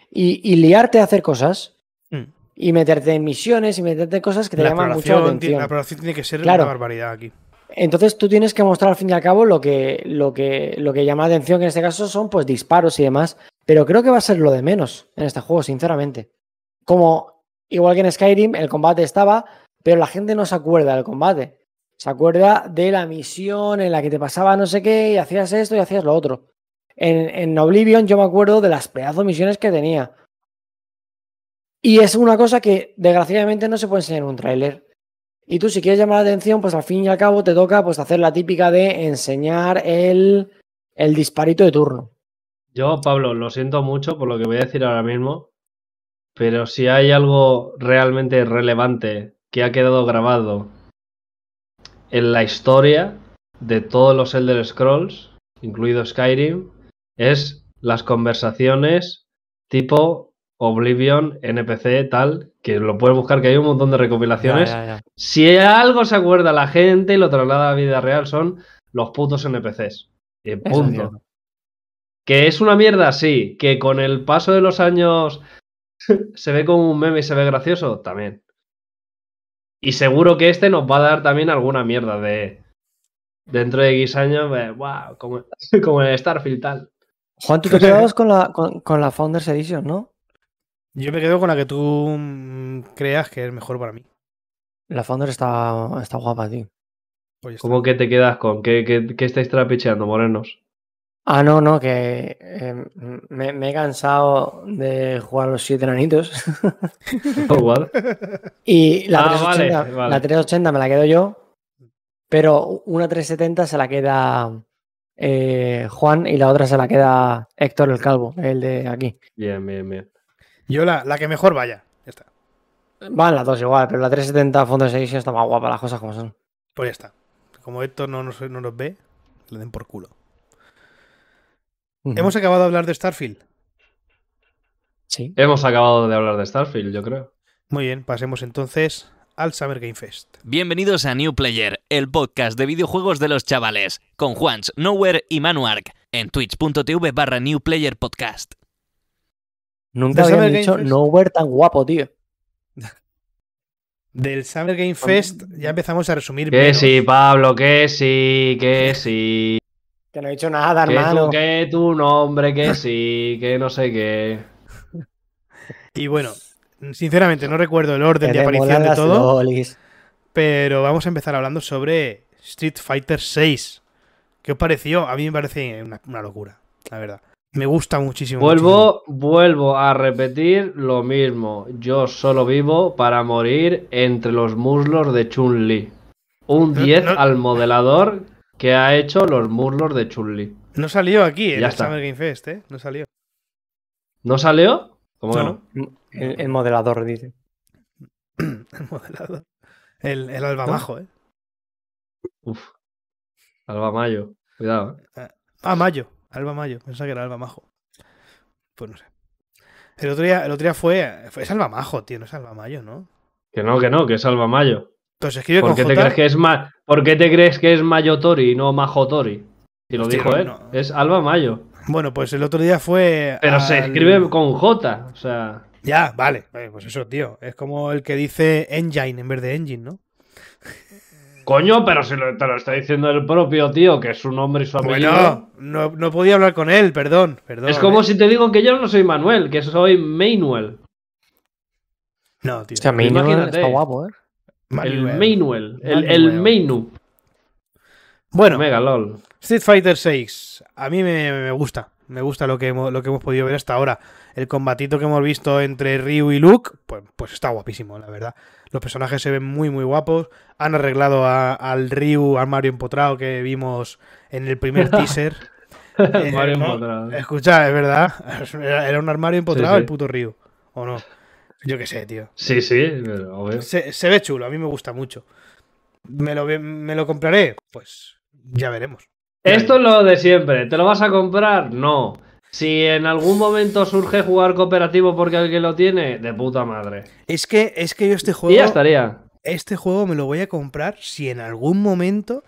y, y liarte a hacer cosas Mm. y meterte en misiones y meterte en cosas que te La llaman mucho la atención. la exploración tiene que ser Claro. una barbaridad aquí. Entonces tú tienes que mostrar al fin y al cabo lo que, lo que, lo que llama la atención, que en este caso son pues disparos y demás. Pero creo que va a ser lo de menos en este juego, sinceramente. Como igual que en Skyrim, el combate estaba, pero la gente no se acuerda del combate. Se acuerda de la misión en la que te pasaba no sé qué y hacías esto y hacías lo otro. En, en Oblivion yo me acuerdo de las pedazos misiones que tenía. Y es una cosa que desgraciadamente no se puede enseñar en un tráiler. Y tú si quieres llamar la atención, pues al fin y al cabo te toca pues hacer la típica de enseñar el, el disparito de turno. Yo, Pablo, lo siento mucho por lo que voy a decir ahora mismo, pero si hay algo realmente relevante que ha quedado grabado en la historia de todos los Elder Scrolls, incluido Skyrim, es las conversaciones tipo Oblivion, NPC, tal, que lo puedes buscar, que hay un montón de recopilaciones. Ya, ya, ya. Si algo se acuerda la gente y lo traslada a la vida real son los putos NPCs. Es punto. Que es una mierda, sí. Que con el paso de los años se ve como un meme y se ve gracioso, también. Y seguro que este nos va a dar también alguna mierda de. Dentro de X años, eh, guau, como, como en Starfield tal. Juan, tú te quedabas con la, con, con la Founders Edition, ¿no? Yo me quedo con la que tú mm, creas que es mejor para mí. La Founders está, está guapa, tío. Pues. ¿Cómo que te quedas con? ¿Qué, qué, qué estáis trapicheando, morenos? Ah, no, no, que eh, me, me he cansado de jugar los siete enanitos. Oh, what? Y la, Ah, 380, vale, vale. la 380 me la quedo yo, pero una 370 se la queda eh, Juan y la otra se la queda Héctor el Calvo, el de aquí. Bien, bien, bien. Yo la, la que mejor vaya. Ya está. Van las dos igual, pero la 370 Fondo de Edition está más guapa, las cosas como son. Pues ya está. Como Héctor no nos, no nos ve, le den por culo. Hemos acabado de hablar de Starfield. Sí. Hemos acabado de hablar de Starfield, yo creo. Muy bien, pasemos entonces al Summer Game Fest. Bienvenidos a New Player, el podcast de videojuegos de los chavales, con Juans, Nowhere y Manuark, en twitch.tv barra New Player Podcast. Nunca ¿De habían dicho Fest? Nowhere tan guapo, tío. Del Summer Game Fest ya empezamos a resumir. Que menos. sí, Pablo, que sí, que sí. Que no he dicho nada, Que hermano. tu, que tu nombre, que sí, que no sé qué. Y bueno, sinceramente no recuerdo el orden Que de aparición de todo, lolis. pero vamos a empezar hablando sobre Street Fighter VI. ¿Qué os pareció? A mí me parece una, una locura, la verdad. Me gusta muchísimo. muchísimo. Vuelvo, vuelvo a repetir lo mismo. Yo solo vivo para morir entre los muslos de Chun-Li. Un No- 10 no- al modelador que ha hecho los muslos de Chun-Li. No salió aquí en Ya el está. Summer Game Fest, ¿eh? No salió. ¿No salió? ¿Cómo que No. El, el modelador dice. El modelado. El, el albamajo, ¿eh? Uf. Alba Mayo. Cuidado. ¿eh? Ah, Mayo. Alba Mayo. Pensaba que era Alba Majo. Pues no sé. El otro día, el otro día fue, fue. Es Alba Majo, tío. No es Alba Mayo, ¿no? Que no, que no, que es Alba Mayo. Pero se escribe ¿Por con qué, te J. crees que es ma- ¿Por qué te crees que es Mayotori y no Majotori? Si lo Hostia, dijo él. no. Es Alba Mayo. Bueno, pues el otro día fue. Pero se escribe con J. O sea. Ya, vale. Pues eso, tío. Es como el que dice Engine en vez de Engine, ¿no? Coño, pero si lo- te lo está diciendo el propio tío, que es su nombre y su apellido. Bueno, no, no podía hablar con él, perdón. perdón es como eh. si te digo que yo no soy Manuel, que soy Manuel. No, tío. O sea, Manuel está guapo, ¿eh? El Manuel. El, el Menu. Bueno, Mega LOL. Street Fighter VI. A mí me, me gusta. Me gusta lo que, hemos, lo que hemos podido ver hasta ahora. El combatito que hemos visto entre Ryu y Luke, pues, pues está guapísimo, la verdad. Los personajes se ven muy, muy guapos. Han arreglado a- al Ryu, al Mario empotrado que vimos en el primer teaser. Eh, Mario ¿no? Empotrado. Escucha, es verdad. Era era un armario empotrado Sí, sí. el puto Ryu. ¿O no? Yo qué sé, tío. Sí, sí, obvio. Se, se ve chulo, a mí me gusta mucho. ¿Me lo, ¿Me lo compraré? Pues ya veremos. Esto es lo de siempre. ¿Te lo vas a comprar? No. Si en algún momento surge jugar cooperativo porque alguien lo tiene, de puta madre. Es que, es que yo este Y juego. ya estaría. Este juego me lo voy a comprar si en algún momento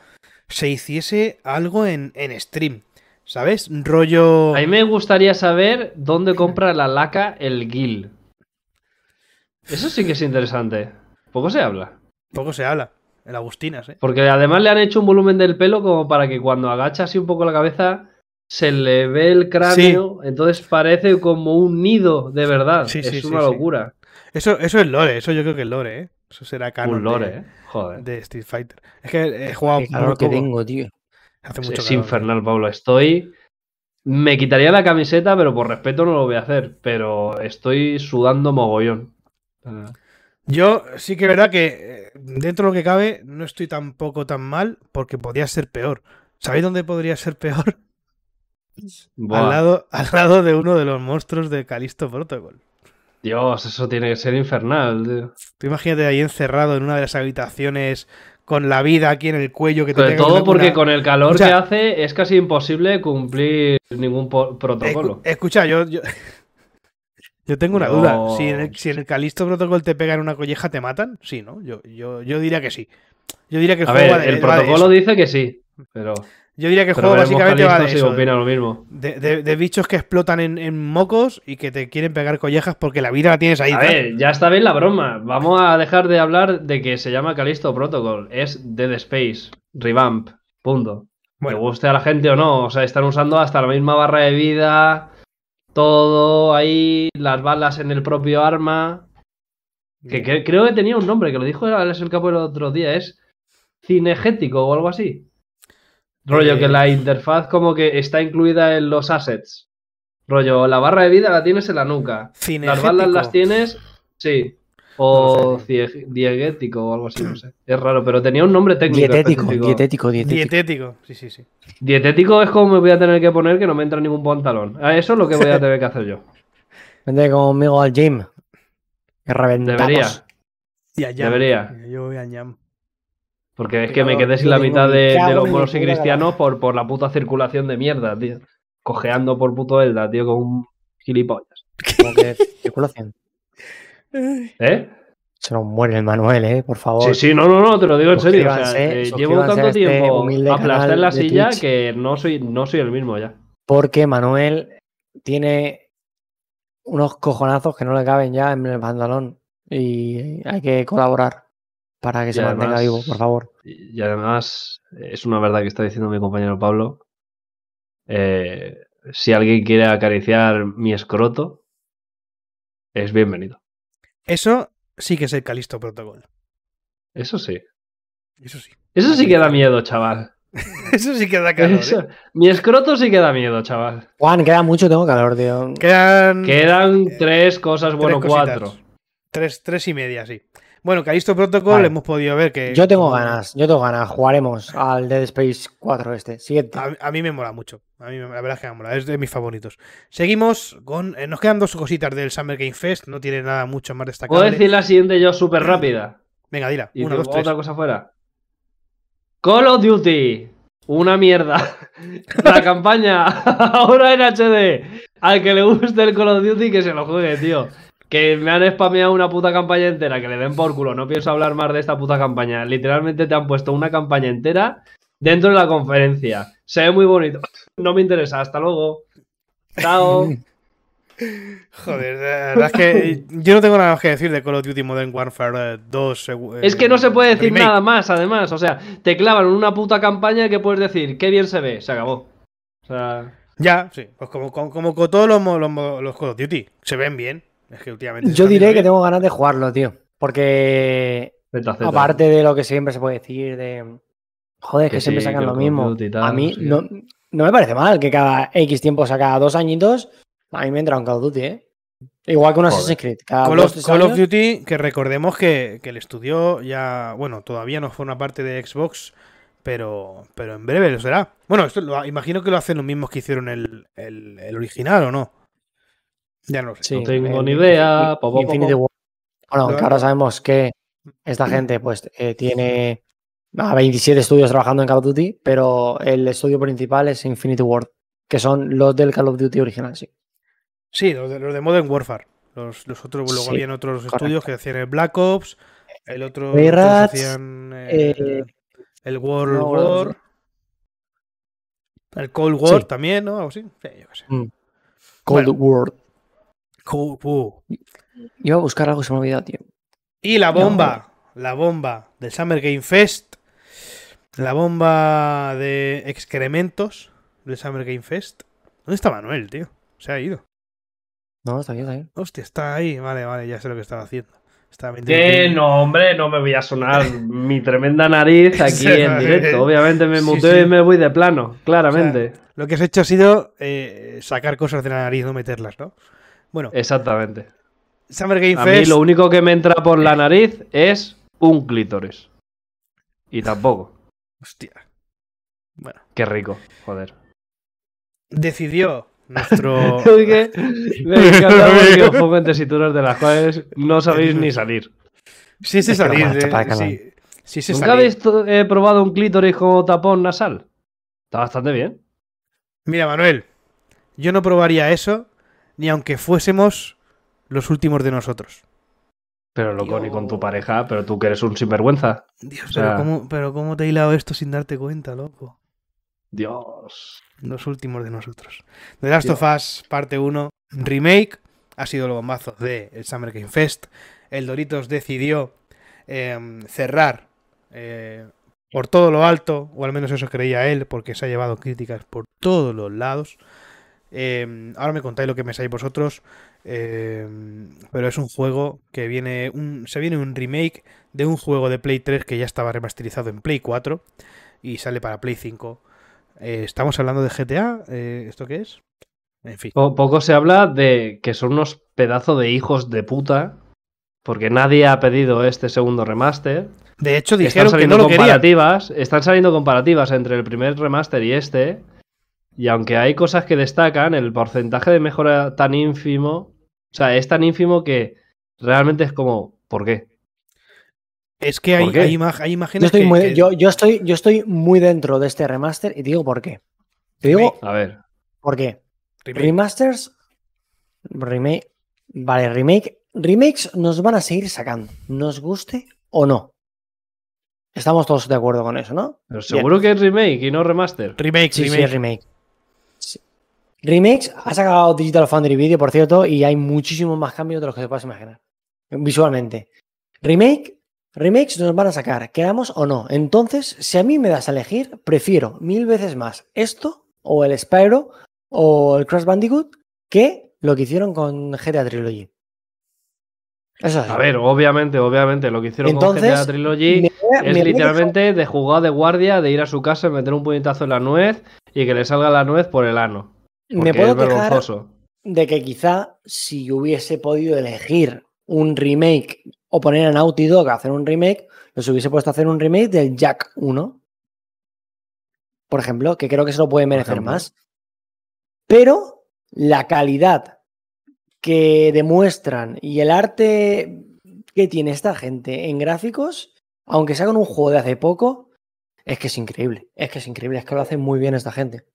se hiciese algo en, en stream. ¿Sabes? Rollo. A mí me gustaría saber dónde compra la laca el Gil. Eso sí que es interesante. Poco se habla. Poco se habla. El Agustinas, ¿eh? Porque además le han hecho un volumen del pelo como para que cuando agacha así un poco la cabeza se le ve el cráneo. Entonces parece como un nido de verdad. Sí, es sí, una sí. locura. Eso, eso es lore, eso yo creo que es lore, ¿eh? Eso será canon Un lore, de, ¿eh? Joder. de Street Fighter. Es que he jugado Qué calor muy que poco. tengo, tío. Hace Es, mucho es calor, infernal, Pablo. Estoy. Me quitaría la camiseta, pero por respeto no lo voy a hacer. Pero estoy sudando mogollón. Yo sí que es verdad que eh, dentro de lo que cabe no estoy tampoco tan mal porque podría ser peor. ¿Sabéis dónde podría ser peor? buah. Al lado, al lado de uno de los monstruos de Callisto Protocol. Dios, eso tiene que ser infernal, tío. Tú imagínate ahí encerrado en una de las habitaciones con la vida aquí en el cuello que te Sobre todo porque una- con el calor que hace es casi imposible cumplir ningún protocolo. escucha, yo, yo, yo tengo una duda. Si en, el, si en el Callisto Protocol te pegan una colleja, ¿te matan? Sí, ¿no? Yo, yo, yo diría que sí. Yo diría que el A juego ver, va de, el va protocolo dice que sí, pero, Yo diría que el juego básicamente va de eso. opina lo mismo. De, de- de bichos que explotan en, en mocos y que te quieren pegar collejas porque la vida la tienes ahí. A ver, ya está bien la broma. Vamos a dejar de hablar de que se llama Callisto Protocol. Es Dead Space, Revamp, punto. Bueno. Me guste a la gente o no. O sea, están usando hasta la misma barra de vida, todo ahí, las balas en el propio arma. Que, que- creo que tenía un nombre, que lo dijo Alex el Capo el otro día, es cinegético o algo así. Rollo, Eh. que la interfaz como que está incluida en los assets. Rollo, la barra de vida la tienes en la nuca. Las balas las tienes, sí. O No sé, diegético o algo así, no sé. Es raro, pero tenía un nombre técnico. Dietético, dietético, dietético. Dietético. Sí, sí, sí. Dietético es como me voy a tener que poner que no me entra ningún pantalón. A eso es lo que voy a tener que hacer yo. Vente conmigo al gym. Que reventamos. Debería. A. Debería. Yo voy a Ñam. Porque es que Pero me quedé sin la mitad mi de, los monos y cristianos por, por la puta circulación de mierda, tío. Cojeando por puto Elda, tío, con un gilipollas. Que circulación. ¿Eh? Se nos muere el Manuel, ¿eh? Por favor. Sí, sí, no, no, no, te lo digo en serio. O sea, eh, llevo tanto este tiempo humilde aplastar en la silla Twitch. que no soy, no soy el mismo ya. Porque Manuel tiene unos cojonazos que no le caben ya en el pantalón. Y hay que colaborar para que Y se mantenga vivo, por favor. Y y además, es una verdad que está diciendo mi compañero Pablo. eh, si alguien quiere acariciar mi escroto, es bienvenido. Eso sí que es el Calisto Protocol. Eso sí. Eso sí. Eso sí que da miedo, chaval. Eso sí que da calor. Eso- ¿eh? Mi escroto sí que da miedo, chaval. Juan, queda mucho, tengo calor, tío. Quedan Quedan tres cosas, tres bueno, cositas. cuatro. Tres, tres y media, sí. Bueno, Calisto Protocol Vale. hemos podido ver que. Yo tengo como- ganas, yo tengo ganas. Jugaremos al Dead Space 4 este. Siguiente. A, a mí me mola mucho. A mí me- la verdad es que me mola. Es de mis favoritos. Seguimos con. eh, nos quedan dos cositas del Summer Game Fest. No tiene nada mucho más ¿Puedo destacable. decir la siguiente yo súper rápida? Venga, dila. Y Una, te- dos, tres. otra cosa fuera. Call of Duty. Una mierda. La campaña ahora en HD. Al que le guste el Call of Duty que se lo juegue, tío. Que me han spameado una puta campaña entera, que le den por culo. No pienso hablar más de esta puta campaña. Literalmente te han puesto una campaña entera dentro de la conferencia. Se ve muy bonito. No me interesa. Hasta luego. Chao. Joder, la verdad es que yo no tengo nada más que decir de Call of Duty Modern Warfare eh, 2. eh, Es que no se puede decir remake. nada más, además. O sea, te clavan una puta campaña que puedes decir, qué bien se ve, se acabó. O sea, Ya, sí. Pues como, como, como con todos los, los Call of Duty. Se ven bien. Es que últimamente. se Yo diré que tengo ganas de jugarlo, tío. Porque zeta, zeta. aparte de lo que siempre se puede decir de. Joder, que, Que siempre sí, sacan que lo mismo. Tal, a mí no no, no me parece mal que cada X tiempo saca dos añitos. A mí me entra un Call of Duty, ¿eh? Igual que un Joder. Assassin's Creed. Cada Call, dos, of, Call. Duty, que recordemos que, que el estudio ya, bueno, todavía no forma parte de Xbox, pero, pero en breve lo será. Bueno, esto lo, imagino que lo hacen los mismos que hicieron el, el- el original, ¿o no? Ya no sé. Sí, No tengo el ni idea, Infinity po. War. Bueno, Claro. que ahora sabemos que esta gente pues eh, tiene a 27 estudios trabajando en Call of Duty, pero el estudio principal es Infinity Ward, que son los del Call of Duty original, sí. Sí, los de, los de Modern Warfare. Los, los otros, luego Sí, habían otros correcto. estudios que hacían el Black Ops, el otro Rats, hacían eh, eh, el World no, War, el Cold War Sí. también, ¿no? Algo así. Sí, yo qué sé. Cold Bueno. War. Cold War. Iba a buscar algo y se me ha olvidado, tío. Y la No. bomba, la bomba del Summer Game Fest, la bomba de excrementos del Summer Game Fest. ¿Dónde está Manuel, tío? Se ha ido. No, está bien, está bien. Hostia, está ahí. Vale, vale, ya sé lo que estaba haciendo. Estaba Que intentando- no, hombre, no me voy a sonar mi tremenda nariz aquí Sí, en directo. Obviamente me muteo sí. y me voy de plano, claramente. Lo que has hecho ha sido eh, sacar cosas de la nariz, no meterlas, ¿no? Bueno, Exactamente. Summer Game A mí lo único que me entra por la nariz es un clítoris. Y tampoco. Hostia. Bueno, Qué rico, joder. decidió nuestro. Es que me encanta pongo en tesituras de las cuales no sabéis ni salir. sí, sí, salir. eh, sí, sí, sí, ¿Nunca salir. habéis eh, probado un clítoris como tapón nasal? Está bastante bien. Mira, Manuel, yo no probaría eso ni aunque fuésemos los últimos de nosotros. Pero loco, ni con tu pareja, pero tú que eres un sinvergüenza. Dios, O sea- pero, ¿cómo, pero ¿cómo te he hilado esto sin darte cuenta, loco? Dios. Los últimos de nosotros. The Last of Us, parte 1, remake, ha sido el bombazo de el Summer Game Fest. El Doritos decidió em, cerrar eh, por todo lo alto, o al menos eso creía él, porque se ha llevado críticas por todos los lados. Em, ahora me contáis lo que pensáis vosotros, em, pero es un juego que viene, un, se viene un remake de un juego de Play 3 que ya estaba remasterizado en Play 4 y sale para Play 5. Eh, ¿Estamos hablando de GTA? Eh, ¿Esto qué es? En fin. Po- poco se habla de que son unos pedazos de hijos de puta. Porque nadie ha pedido este segundo remaster. De hecho, Están dijeron que no lo querían. comparativas. Están saliendo comparativas entre el primer remaster y este. Y aunque hay cosas que destacan, el porcentaje de mejora tan ínfimo. O sea, es tan ínfimo que realmente es como. ¿Por qué? Es que hay, hay, ima- hay Yo imágenes estoy, que- muy, que- yo, yo estoy, yo estoy muy dentro de este remaster y te digo por qué. Te digo. A ver. por qué. remake. Remasters Remake. Vale, remake. Remakes nos van a seguir sacando, nos guste o no. Estamos todos de acuerdo con eso, ¿no? Pero seguro que es remake y no remaster. Remake, Sí, sí, es remake. Sí. Remakes ha sacado Digital Foundry Video, por cierto, y hay muchísimos más cambios de los que te puedas imaginar. Visualmente. Remake, remakes nos van a sacar, queramos o no. Entonces, si a mí me das a elegir, prefiero mil veces más esto, o el Spyro, o el Crash Bandicoot, que lo que hicieron con GTA Trilogy. Eso es. A ver, obviamente, obviamente, lo que hicieron Entonces, con GTA Trilogy me me es literalmente de jugar de guardia, de ir a su casa, meter un puñetazo en la nuez y que le salga la nuez por el ano. me puedo quejar de que quizá si hubiese podido elegir un remake o poner a Naughty Dog a hacer un remake, los hubiese puesto a hacer un remake del Jack 1. Por ejemplo, que creo que se lo puede merecer más. Pero la calidad que demuestran y el arte que tiene esta gente en gráficos, aunque sea con un juego de hace poco, es que es increíble. Es que es increíble, es que lo hacen muy bien esta gente.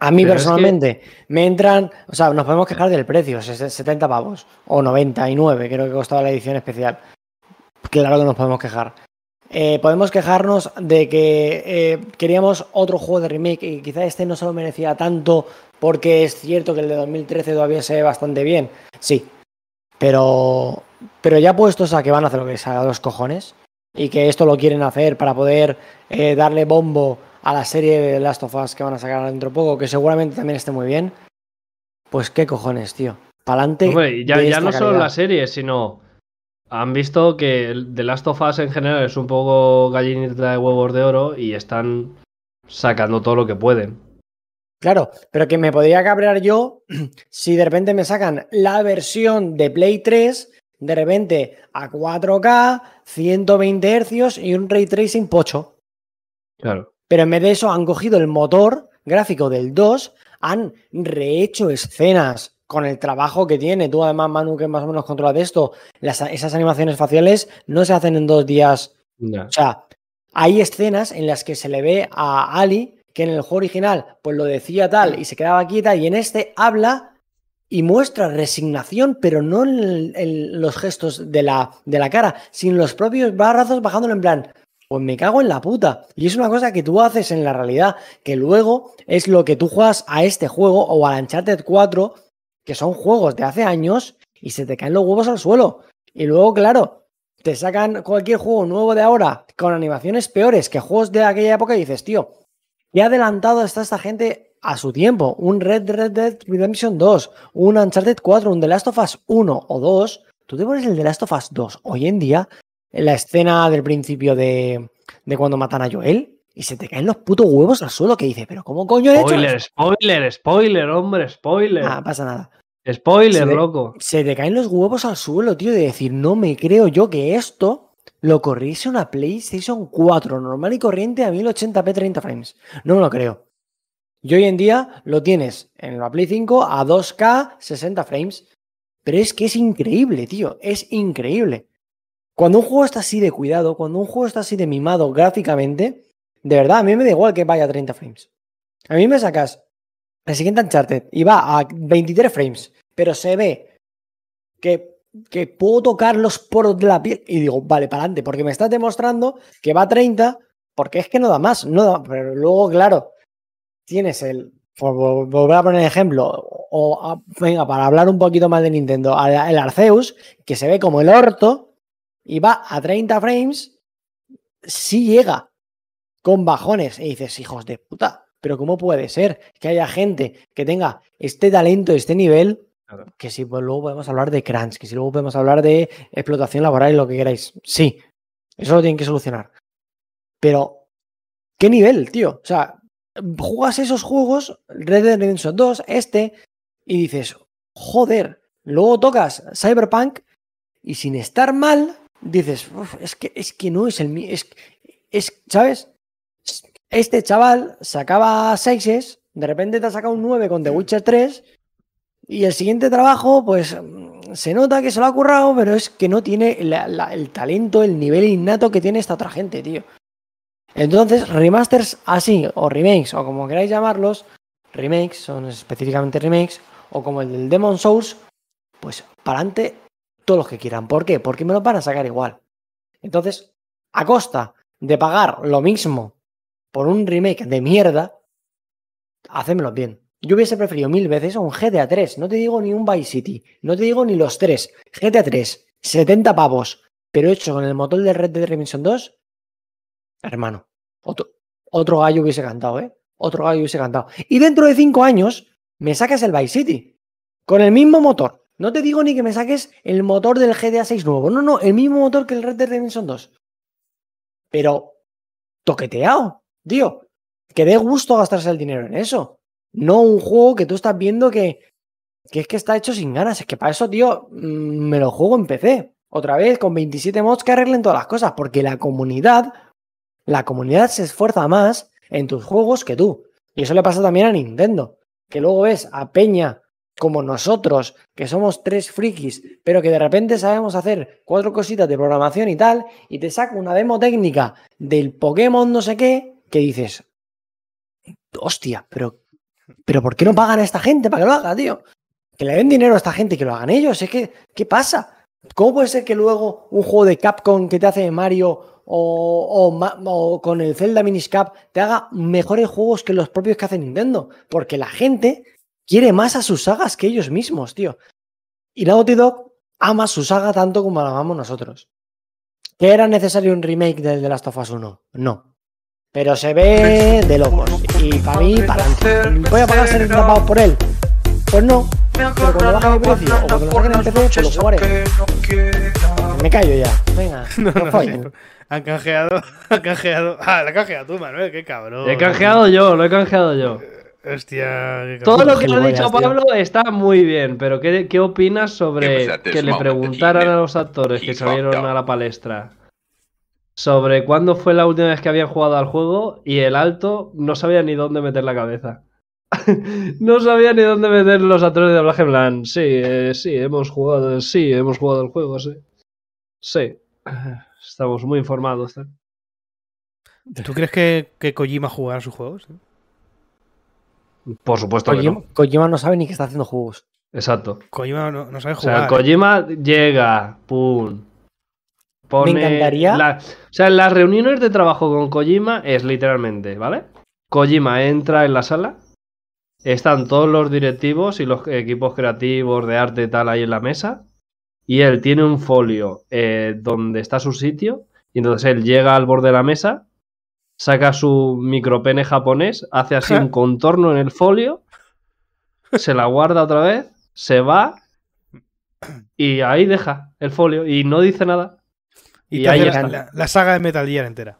A mí Pero es que- personalmente me entran, o sea, nos podemos quejar del precio, ses- 70 pavos o 99, creo que costaba la edición especial. Claro que nos podemos quejar. Eh, podemos quejarnos de que eh, queríamos otro juego de remake y quizá este no se lo merecía tanto porque es cierto que el de 2013 todavía se ve bastante bien. Sí, pero, pero ya puestos a que van a hacer lo que les haga los cojones y que esto lo quieren hacer para poder eh, darle bombo a la serie de Last of Us que van a sacar dentro de poco, que seguramente también esté muy bien, pues qué cojones, tío. Pa'lante. Hombre, ya, ya no solo la serie, sino han visto que The Last of Us en general es un poco gallinita de huevos de oro y están sacando todo lo que pueden. Claro, pero que me podría cabrear yo si de repente me sacan la versión de Play 3, de repente a 4K, 120 Hz y un ray tracing pocho. Claro. Pero en vez de eso han cogido el motor gráfico del 2, han rehecho escenas con el trabajo que tiene. Tú además, Manu, que más o menos controlas de esto, las- esas animaciones faciales no se hacen en dos días o sea, hay escenas en las que se le ve a Ali que en el juego original pues lo decía tal y se quedaba quieta y en este habla y muestra resignación, pero no en, los gestos de la, de la cara, sino los propios brazos bajándolo en plan, pues me cago en la puta. Y es una cosa que tú haces en la realidad, que luego es lo que tú juegas a este juego o al Uncharted 4, que son juegos de hace años y se te caen los huevos al suelo. Y luego, claro, te sacan cualquier juego nuevo de ahora con animaciones peores que juegos de aquella época y dices, tío, qué adelantado está esta gente a su tiempo. Un Red Red Dead Redemption 2, un Uncharted 4, un The Last of Us 1 o 2. Tú te pones el The Last of Us 2 hoy en día, en la escena del principio de, de cuando matan a Joel, y se te caen los putos huevos al suelo que dice, pero ¿cómo coño he hecho Spoiler, eso? spoiler, spoiler, hombre, spoiler. Ah, pasa nada. spoiler, se loco. Se te caen los huevos al suelo, tío, de decir, no me creo yo que esto lo corriese una PlayStation 4 normal y corriente a 1080p 30 frames. No me lo creo. Y hoy en día lo tienes en la Play 5 a 2K 60 frames. Pero es que es increíble, tío. Es increíble. Cuando un juego está así de cuidado, cuando un juego está así de mimado gráficamente, de verdad, a mí me da igual que vaya a 30 frames. A mí me sacas el siguiente Uncharted y va a 23 frames, pero se ve que, que puedo tocar los poros de la piel y digo, vale, para adelante, porque me estás demostrando que va a 30, porque es que no da más, no da, pero luego, claro, tienes el, por vol- volver a poner ejemplo, o a- venga, para hablar un poquito más de Nintendo, el Arceus, que se ve como el orto y va a 30 frames, sí llega con bajones y dices, hijos de puta, pero ¿cómo puede ser que haya gente que tenga este talento, este nivel? Claro. Que si pues, luego podemos hablar de crunch, que si luego podemos hablar de explotación laboral y lo que queráis. Sí, eso lo tienen que solucionar. Pero, ¿qué nivel, tío? O sea, jugas esos juegos, Red Dead Redemption 2, este, y dices, joder, luego tocas Cyberpunk y sin estar mal, dices, "Uf, es que, es que no es el mío, es, es, ¿sabes? Este chaval sacaba 6 de repente te ha sacado un 9 con The Witcher 3 y el siguiente trabajo, pues se nota que se lo ha currado, pero es que no tiene la- la- el talento, el nivel innato que tiene esta otra gente, tío. Entonces, remasters así, o remakes, o como queráis llamarlos, remakes, son específicamente remakes, o como el del Demon Souls, pues para adelante todos los que quieran. ¿Por qué? Porque me lo van a sacar igual. Entonces, a costa de pagar lo mismo por un remake de mierda, hacémelo bien. Yo hubiese preferido mil veces un GTA 3, no te digo ni un Vice City, no te digo ni los tres. GTA 3, 70 pavos, pero hecho con el motor de Red Dead Redemption 2, hermano, otro, otro gallo hubiese cantado, ¿eh? Otro gallo hubiese cantado. Y dentro de cinco años, me sacas el Vice City, con el mismo motor. No te digo ni que me saques el motor del GTA 6 nuevo, no, no, el mismo motor que el Red Dead Redemption 2. Pero, toqueteado, tío. Que dé gusto gastarse el dinero en eso. No un juego que tú estás viendo que, que es que está hecho sin ganas. Es que para eso, tío, mm, me lo juego en PC. Otra vez, con 27 mods que arreglen todas las cosas. Porque la comunidad, la comunidad se esfuerza más en tus juegos que tú. Y eso le pasa también a Nintendo. Que luego ves a Peña como nosotros, que somos tres frikis, pero que de repente sabemos hacer cuatro cositas de programación y tal, y te saca una demo técnica del Pokémon no sé qué, que dices, hostia, pero, pero ¿por qué no pagan a esta gente para que lo haga, tío? Que le den dinero a esta gente y que lo hagan ellos. Es que, ¿qué pasa? ¿Cómo puede ser que luego un juego de Capcom que te hace Mario o, o ma- o con el Zelda Miniscap te haga mejores juegos que los propios que hace Nintendo? Porque la gente quiere más a sus sagas que ellos mismos, tío. Y Naughty Dog ama su saga tanto como la amamos nosotros. ¿Que era necesario un remake del The Last of Us 1? No. Pero se ve de locos. Y para mí, para. ¿Voy a pagar 70 pavos por él? Pues no. Pero cuando baje de precio o cuando lo saquen en PC, pues lo jugaré. Me callo ya. Venga, No, no no, follen. no. Han canjeado, han canjeado. Ah, la has canjeado tú, Manuel, qué cabrón. He canjeado yo, lo he canjeado yo. Hostia, qué Todo lo que ha Gilipollas, dicho tío. Pablo está muy bien, pero ¿qué, qué opinas sobre this que le preguntaran a los actores que salieron a la palestra sobre cuándo fue la última vez que habían jugado al juego y el alto no sabía ni dónde meter la cabeza? no sabía ni dónde meter los actores de doblaje en plan, sí, eh, sí, hemos jugado, sí, hemos jugado al juego, sí. Sí, estamos muy informados. ¿eh? ¿Tú crees que, que Kojima jugará sus juegos? Por supuesto que Kojima, no. Kojima no sabe ni que está haciendo juegos. Exacto. Kojima no, no sabe O sea, jugar. Kojima llega, pum. Pone encantaría- la- o sea, las reuniones de trabajo con Kojima es literalmente, ¿vale? Kojima entra en la sala, están todos los directivos y los equipos creativos de arte y tal ahí en la mesa, y él tiene un folio eh, donde está su sitio, y entonces él llega al borde de la mesa, saca su micropene japonés, hace así un contorno en el folio, se la guarda otra vez, se va y ahí deja el folio y no dice nada. y y ahí está. la, saga de Metal Gear entera.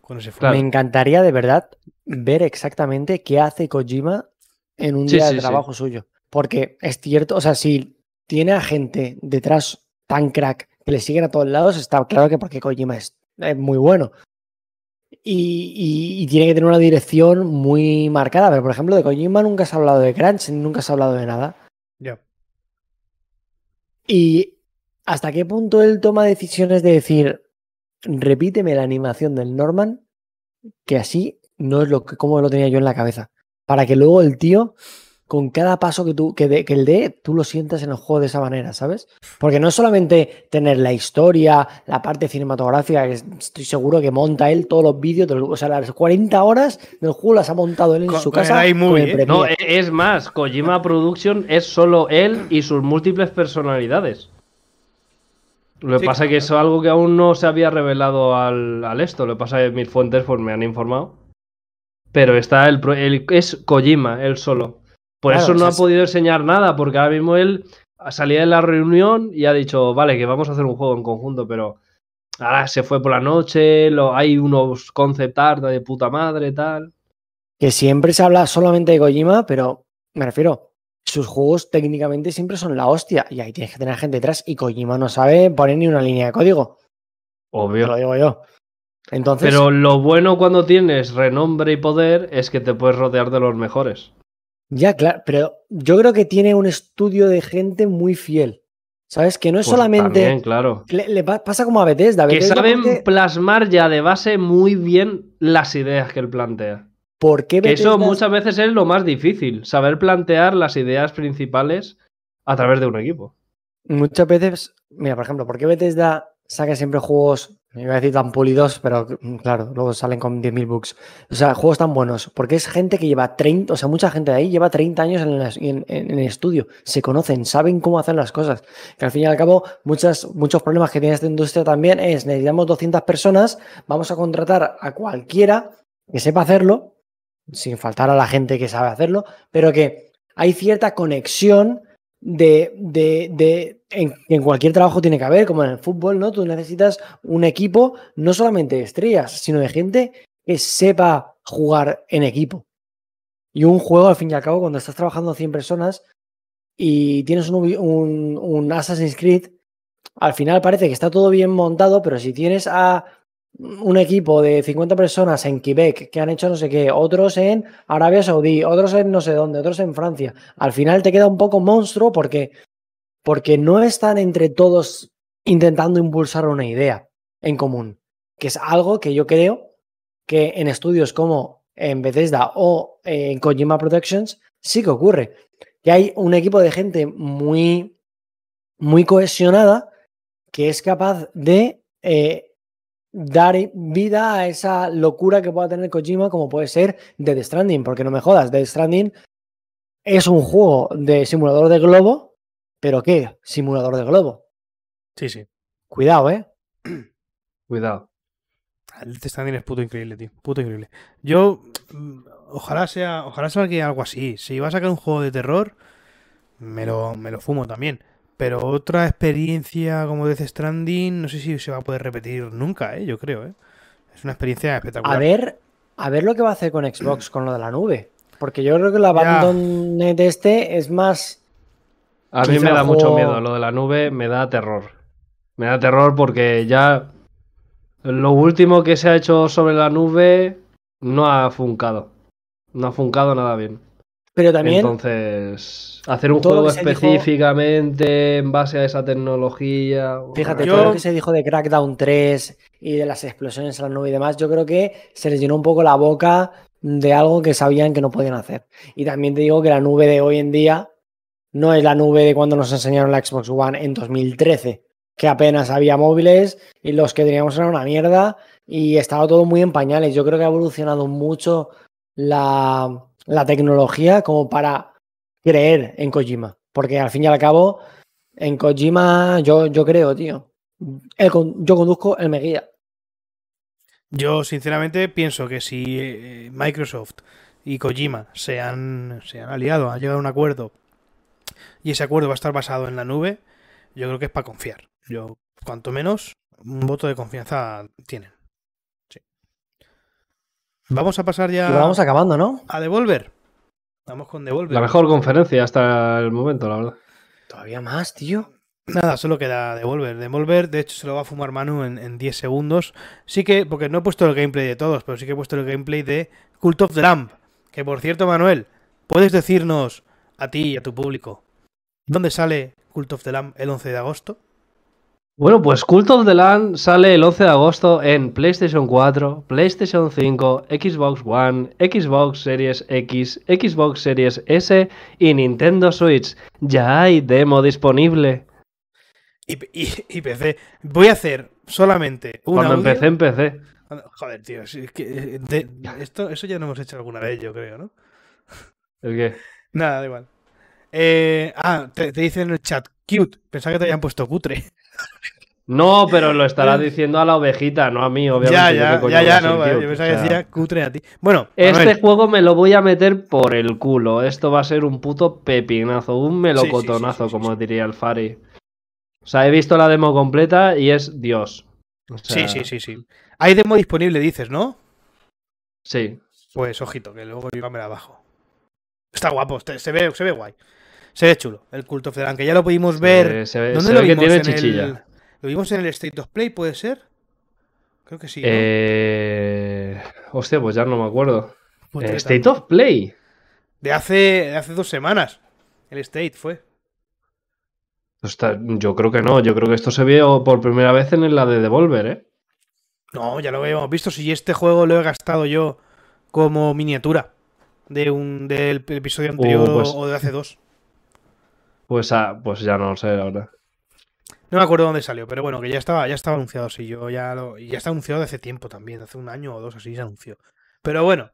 Con ese Claro. Me encantaría de verdad ver exactamente qué hace Kojima en un Sí, día sí, de sí. trabajo suyo. Porque es cierto, o sea, si tiene a gente detrás tan crack que le siguen a todos lados, está claro que porque Kojima es, es muy bueno. Y, y- y tiene que tener una dirección muy marcada. Pero, por ejemplo, de Kojima nunca se ha hablado de Crunch, nunca se ha hablado de nada. Ya. Y hasta qué punto él toma decisiones de decir, repíteme la animación del Norman, que así no es lo que como lo tenía yo en la cabeza. Para que luego el tío, con cada paso que tú, que, de- que el dé, tú lo sientas en el juego de esa manera, ¿sabes? Porque no es solamente tener la historia, la parte cinematográfica, que estoy seguro que monta él todos los vídeos, o sea, las 40 horas del juego las ha montado él en Con- su casa. iMovie, con el ¿eh? No, e- es más, Kojima Production es solo él y sus múltiples personalidades. Lo que Sí, pasa es que eso es algo que aún no se había revelado al, al esto. Lo que pasa es que mis fuentes pues, me han informado. Pero está el, pro- el- es Kojima, él solo. Por Claro, eso o no sea, ha podido enseñar nada, porque ahora mismo él salía de la reunión y ha dicho, vale, que vamos a hacer un juego en conjunto, pero ahora se fue por la noche, lo, hay unos concept art de puta madre, tal. que siempre se habla solamente de Kojima, pero me refiero, sus juegos técnicamente siempre son la hostia y ahí tienes que tener gente detrás y Kojima no sabe poner ni una línea de código, Obvio. lo digo yo. Entonces, Pero lo bueno cuando tienes renombre y poder es que te puedes rodear de los mejores. Ya claro, pero yo creo que tiene un estudio de gente muy fiel, ¿sabes? Que no es Pues solamente... también, claro. Le, le pa- pasa como a Bethesda. Que Bethesda, saben ¿por qué- plasmar ya de base muy bien las ideas que él plantea. ¿Por qué Que eso Bethesda- muchas veces es lo más difícil, saber plantear las ideas principales a través de un equipo. muchas veces, mira, por ejemplo, ¿por qué Bethesda saca siempre juegos, me iba a decir tan pulidos, pero mm, claro, luego salen con 10.000 bugs. O sea, juegos tan buenos, porque es gente que lleva 30, o sea, mucha gente de ahí lleva 30 años en, en- en el estudio, se conocen, saben cómo hacer las cosas. Que al fin y al cabo, muchas, muchos problemas que tiene esta industria también es, necesitamos 200 personas, vamos a contratar a cualquiera que sepa hacerlo, sin faltar a la gente que sabe hacerlo, pero que hay cierta conexión de, de, de- en, cualquier trabajo tiene que haber, como en el fútbol, ¿no? Tú necesitas un equipo no solamente de estrellas, sino de gente que sepa jugar en equipo. Y un juego, al fin y al cabo, cuando estás trabajando 100 personas y tienes un, un, un Assassin's Creed, al final parece que está todo bien montado, pero si tienes a un equipo de 50 personas en Quebec que han hecho no sé qué, otros en Arabia Saudí, otros en no sé dónde, otros en Francia, al final te queda un poco monstruo porque, porque no están entre todos intentando impulsar una idea en común, que es algo que yo creo que en estudios como en Bethesda o en Kojima Productions sí que ocurre, que hay un equipo de gente muy, muy cohesionada que es capaz de eh, dar vida a esa locura que pueda tener Kojima, como puede ser Dead Stranding, porque no me jodas, Dead Stranding es un juego de simulador de globo, pero ¿qué? Simulador de globo. Sí, sí. Cuidado, ¿eh? Cuidado. El Death Stranding es puto increíble, tío. Puto increíble. Yo, mm, ojalá sea, ojalá salga algo así. Si va a sacar un juego de terror, me lo, me lo fumo también. Pero otra experiencia como Death Stranding, no sé si se va a poder repetir nunca, ¿eh? Yo creo, ¿eh? Es una experiencia espectacular. A ver, a ver lo que va a hacer con Xbox con lo de la nube. Porque yo creo que el Ya. Abandoned este es más. A mí me da mucho miedo. Lo de la nube me da terror. Me da terror porque ya lo último que se ha hecho sobre la nube no ha funcado. No ha funcado nada bien. Pero también. Entonces, hacer un juego dijo- específicamente en base a esa tecnología. Fíjate, Yo- todo lo que se dijo de Crackdown 3 y de las explosiones en la nube y demás, yo creo que se les llenó un poco la boca de algo que sabían que no podían hacer. Y también te digo que la nube de hoy en día no es la nube de cuando nos enseñaron la Xbox One en 2013, que apenas había móviles y los que teníamos eran una mierda y estaba todo muy en pañales. Yo creo que ha evolucionado mucho la, la tecnología como para creer en Kojima. Porque al fin y al cabo, en Kojima yo, yo creo, tío. Yo conduzco, él me guía. Yo, sinceramente, pienso que si eh, Microsoft y Kojima se han, se han aliado, han llegado a un acuerdo y ese acuerdo va a estar basado en la nube, yo creo que es para confiar. Yo, cuanto menos, un voto de confianza tienen. Vamos a pasar ya Y vamos acabando, ¿no? a Devolver. Vamos con Devolver. La mejor conferencia hasta el momento, la verdad. Todavía más, tío. Nada, solo queda Devolver. Devolver, de hecho, se lo va a fumar Manu en, en 10 segundos. Sí que, porque no he puesto el gameplay de todos, pero sí que he puesto el gameplay de Cult of the Lamb. Que por cierto, Manuel, ¿puedes decirnos a ti y a tu público dónde sale Cult of the Lamb el 11 de agosto? Bueno, pues Cult of the Land sale el 11 de agosto en PlayStation 4, PlayStation 5, Xbox One, Xbox Series X, Xbox Series S y Nintendo Switch. Ya hay demo disponible. Y, y- y PC. Voy a hacer solamente un Cuando audio- empecé, empecé. Joder, tío, es que eh, de- esto, eso ya lo hemos hecho alguna vez, yo creo, ¿no? ¿El qué? Nada, da igual. Eh, ah, te, te dicen en el chat, cute. Pensaba que te habían puesto cutre. No, pero lo estará diciendo a la ovejita, no a mí, obviamente. ya, ya, ya, ya, no, vale, yo pensaba que decía cutre a ti. Bueno, Este Manuel, juego me lo voy a meter por el culo. Esto va a ser un puto pepinazo, un melocotonazo, sí, sí, sí, como diría el Fari. O sea, he visto la demo completa y es Dios. O sea, sí, sí, sí, sí. Hay demo disponible, dices, ¿no? Sí. Pues ojito, que luego yo me la bajo. Está guapo, se ve, se ve guay. Se ve chulo, el Cult of the Lamb, que ya lo pudimos ver. Eh, se ve, ¿Dónde se lo ve que vimos? tiene En chichilla. el- ¿Lo vimos en el State of Play, puede ser? Creo que sí. ¿no? Eh... Hostia, pues ya no me acuerdo. Pues Eh, de- State of Play. De hace, de hace dos semanas. El State fue. Está- yo creo que no. Yo creo que esto se vio por primera vez en la de Devolver, ¿eh? No, ya lo habíamos visto. Si este juego lo he gastado yo como miniatura de un del episodio anterior pues- o de hace dos. Pues, ah, pues ya no lo sé, verdad. No me acuerdo dónde salió, pero bueno, que ya estaba, ya estaba anunciado, sí, yo ya lo, y ya está anunciado de hace tiempo también, hace un año o dos así se anunció. Pero bueno,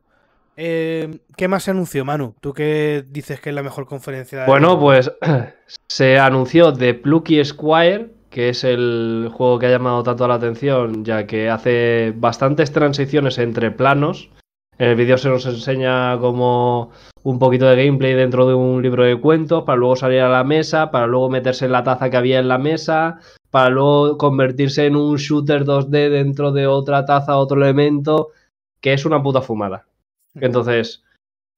eh, ¿qué más se anunció, Manu? ¿Tú qué dices que es la mejor conferencia? de- Bueno, pues se anunció The Plucky Squire, que es el juego que ha llamado tanto la atención, ya que hace bastantes transiciones entre planos. En el vídeo se nos enseña como un poquito de gameplay dentro de un libro de cuentos, para luego salir a la mesa, para luego meterse en la taza que había en la mesa, para luego convertirse en un shooter 2D dentro de otra taza, otro elemento, que es una puta fumada. Entonces,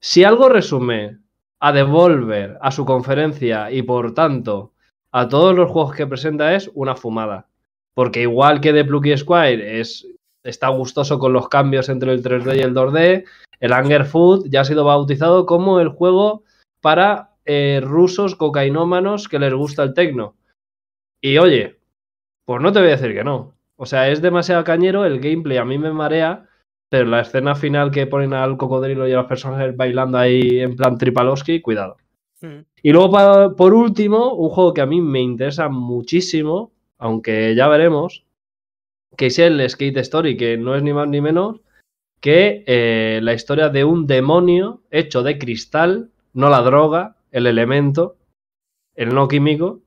si algo resume a Devolver, a su conferencia y por tanto a todos los juegos que presenta es una fumada. Porque igual que The Plucky Squire es, está gustoso con los cambios entre el 3D y el 2D, el Anger Food ya ha sido bautizado como el juego para eh, rusos cocainómanos que les gusta el tecno. Y oye, pues no te voy a decir que no. O sea, es demasiado cañero, el gameplay a mí me marea, pero la escena final que ponen al cocodrilo y a los personajes bailando ahí en plan Tripalowski, cuidado. Mm. Y luego, por último, un juego que a mí me interesa muchísimo, aunque ya veremos, que es el Skate Story, que no es ni más ni menos que eh, la historia de un demonio hecho de cristal, no la droga, el elemento, el no químico,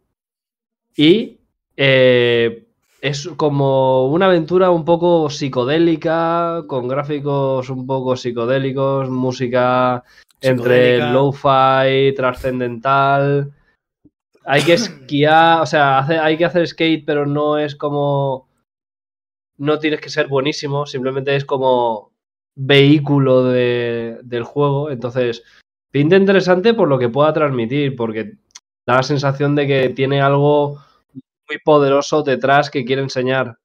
y eh, es como una aventura un poco psicodélica, con gráficos un poco psicodélicos, música entre lo-fi, trascendental. Hay que esquiar, o sea, hace- hay que hacer skate, pero no es como. No tienes que ser buenísimo, simplemente es como vehículo de- del juego. Entonces, pinta interesante por lo que pueda transmitir, porque da la sensación de que tiene algo muy poderoso detrás que quiere enseñar.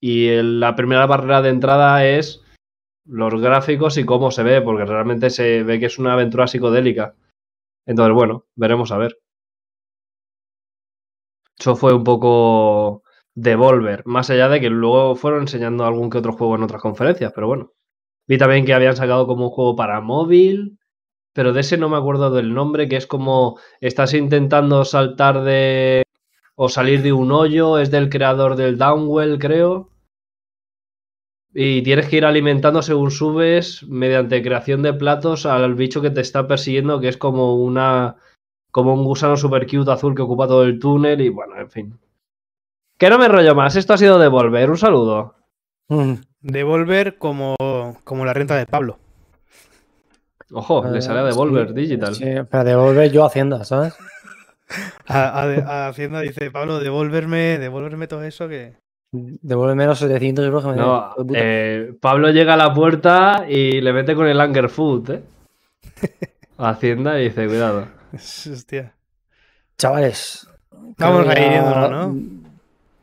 Y la primera barrera de entrada es los gráficos y cómo se ve, porque realmente se ve que es una aventura psicodélica. Entonces, bueno, veremos a ver. Eso fue un poco Devolver, más allá de que luego fueron enseñando algún que otro juego en otras conferencias, pero bueno. Vi también que habían sacado como un juego para móvil, pero de ese no me acuerdo del nombre, que es como estás intentando saltar de o salir de un hoyo, es del creador del Downwell, creo. Y tienes que ir alimentando según subes mediante creación de platos al bicho que te está persiguiendo, que es como una como un gusano super cute azul que ocupa todo el túnel y bueno, en fin. Que no me rollo más, esto ha sido Devolver, un saludo. Mm. Devolver como, como la renta de Pablo. Ojo, le sale a Eh, Devolver sí, Digital. Sí, pero devolver yo a Hacienda, ¿sabes? A, a- a Hacienda dice, Pablo, devolverme, devolverme todo eso que... Devuélveme los 700 euros que me No, eh, Pablo llega a la puerta y le mete con el Anger Food, ¿eh? A Hacienda y dice, cuidado. Hostia. Chavales. Vamos a ir ¿no?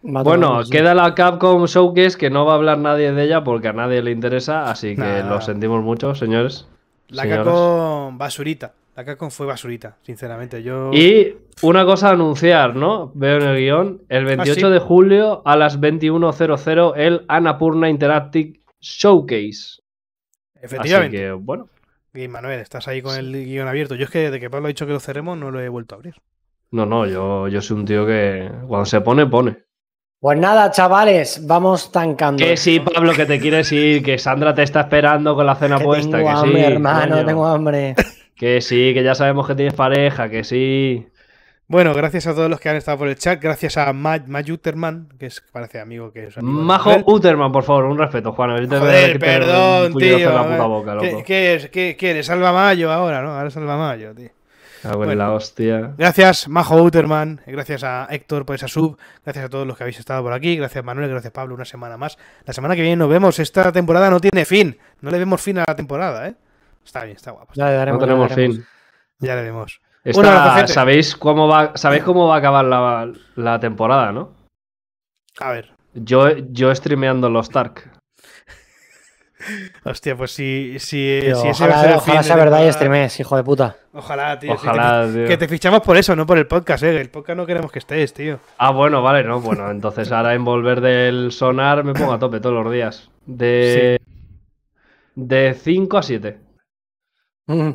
Bueno, queda la Capcom Showcase que no va a hablar nadie de ella porque a nadie le interesa, así que Nah. lo sentimos mucho, señores. La. Capcom basurita. La Capcom fue basurita, sinceramente. Yo... Y una cosa a anunciar, ¿no? Veo en el guion, el 28 Ah, sí. de julio a las 21.00 el Annapurna Interactive Showcase. Así Efectivamente. que, bueno, Y Manuel, estás ahí con el guion abierto. Yo es que desde que Pablo ha dicho que lo cerremos no lo he vuelto a abrir. no, no, yo, yo soy un tío que cuando se pone, pone. Pues nada, chavales, vamos tancando. Que sí, Pablo, que te quieres ir, que Sandra te está esperando con la cena Que puesta, tengo que hambre, sí. hermano, coño. tengo hambre. Que sí, que ya sabemos que tienes pareja, que sí. Bueno, gracias a todos los que han estado por el chat. Gracias a Ma Mayuterman, que es, parece amigo que es amigo Majo. Uterman, por favor, un respeto, Juan. Joder, perdón, tío. en la puta boca, ¿Qué, loco. qué es? ¿Qué quieres? Salva Mayo ahora, ¿no? Ahora Salva Mayo, tío. Cago en Bueno. la hostia. Gracias, Majo Uterman. Gracias a Héctor por esa sub. Gracias a todos los que habéis estado por aquí. Gracias, Manuel. Gracias, Pablo. Una semana más. La semana que viene nos vemos. Esta temporada no tiene fin. No le vemos fin a la temporada, ¿eh? Está bien, está guapo. Ya le No daremos, ya le tenemos daremos. fin. Ya le vemos. Esta-. ¿sabéis, cómo va, ¿Sabéis cómo va a acabar la, la temporada, no? A ver. Yo, yo streameando los Tark. Hostia, pues si, si, Tío, si ese va a ser ojalá el ojalá fin sea de verdad y streames, hijo de puta. Ojalá, tío. Ojalá, que, tío. te, que te fichamos por eso, no por el podcast, eh. El podcast no queremos que estés, tío. Ah, bueno, vale, no. Bueno, entonces ahora en volver del sonar me pongo a tope todos los días. De. De 5 a 7. Mm.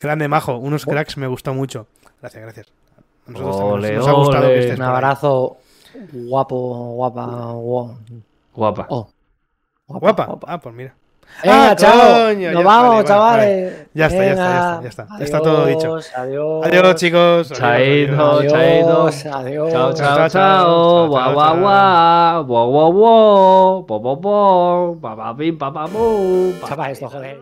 Grande Majo, unos cracks me gustó mucho. Gracias, gracias. A nosotros también Ole, nos ha gustado que estés Un abrazo guapo, guapa, guapo. Guapa. Oh, Guapa. Ah, pues mira. Venga, Ah, chao. coño, Nos vamos, vale, vale, chavales. Ya está, ya está, ya está, ya está. Ya está todo dicho. Adiós, Adiós. Adiós, chicos. Adiós, Chaito. adiós. Adiós, chaito. adiós. Chao, chao, chao, Guau, guau, guau. Guau, guau, guau. Po, po, po. Pa, pa, pim, pa, pa, pum. Pa, Chapa pa, esto, joder.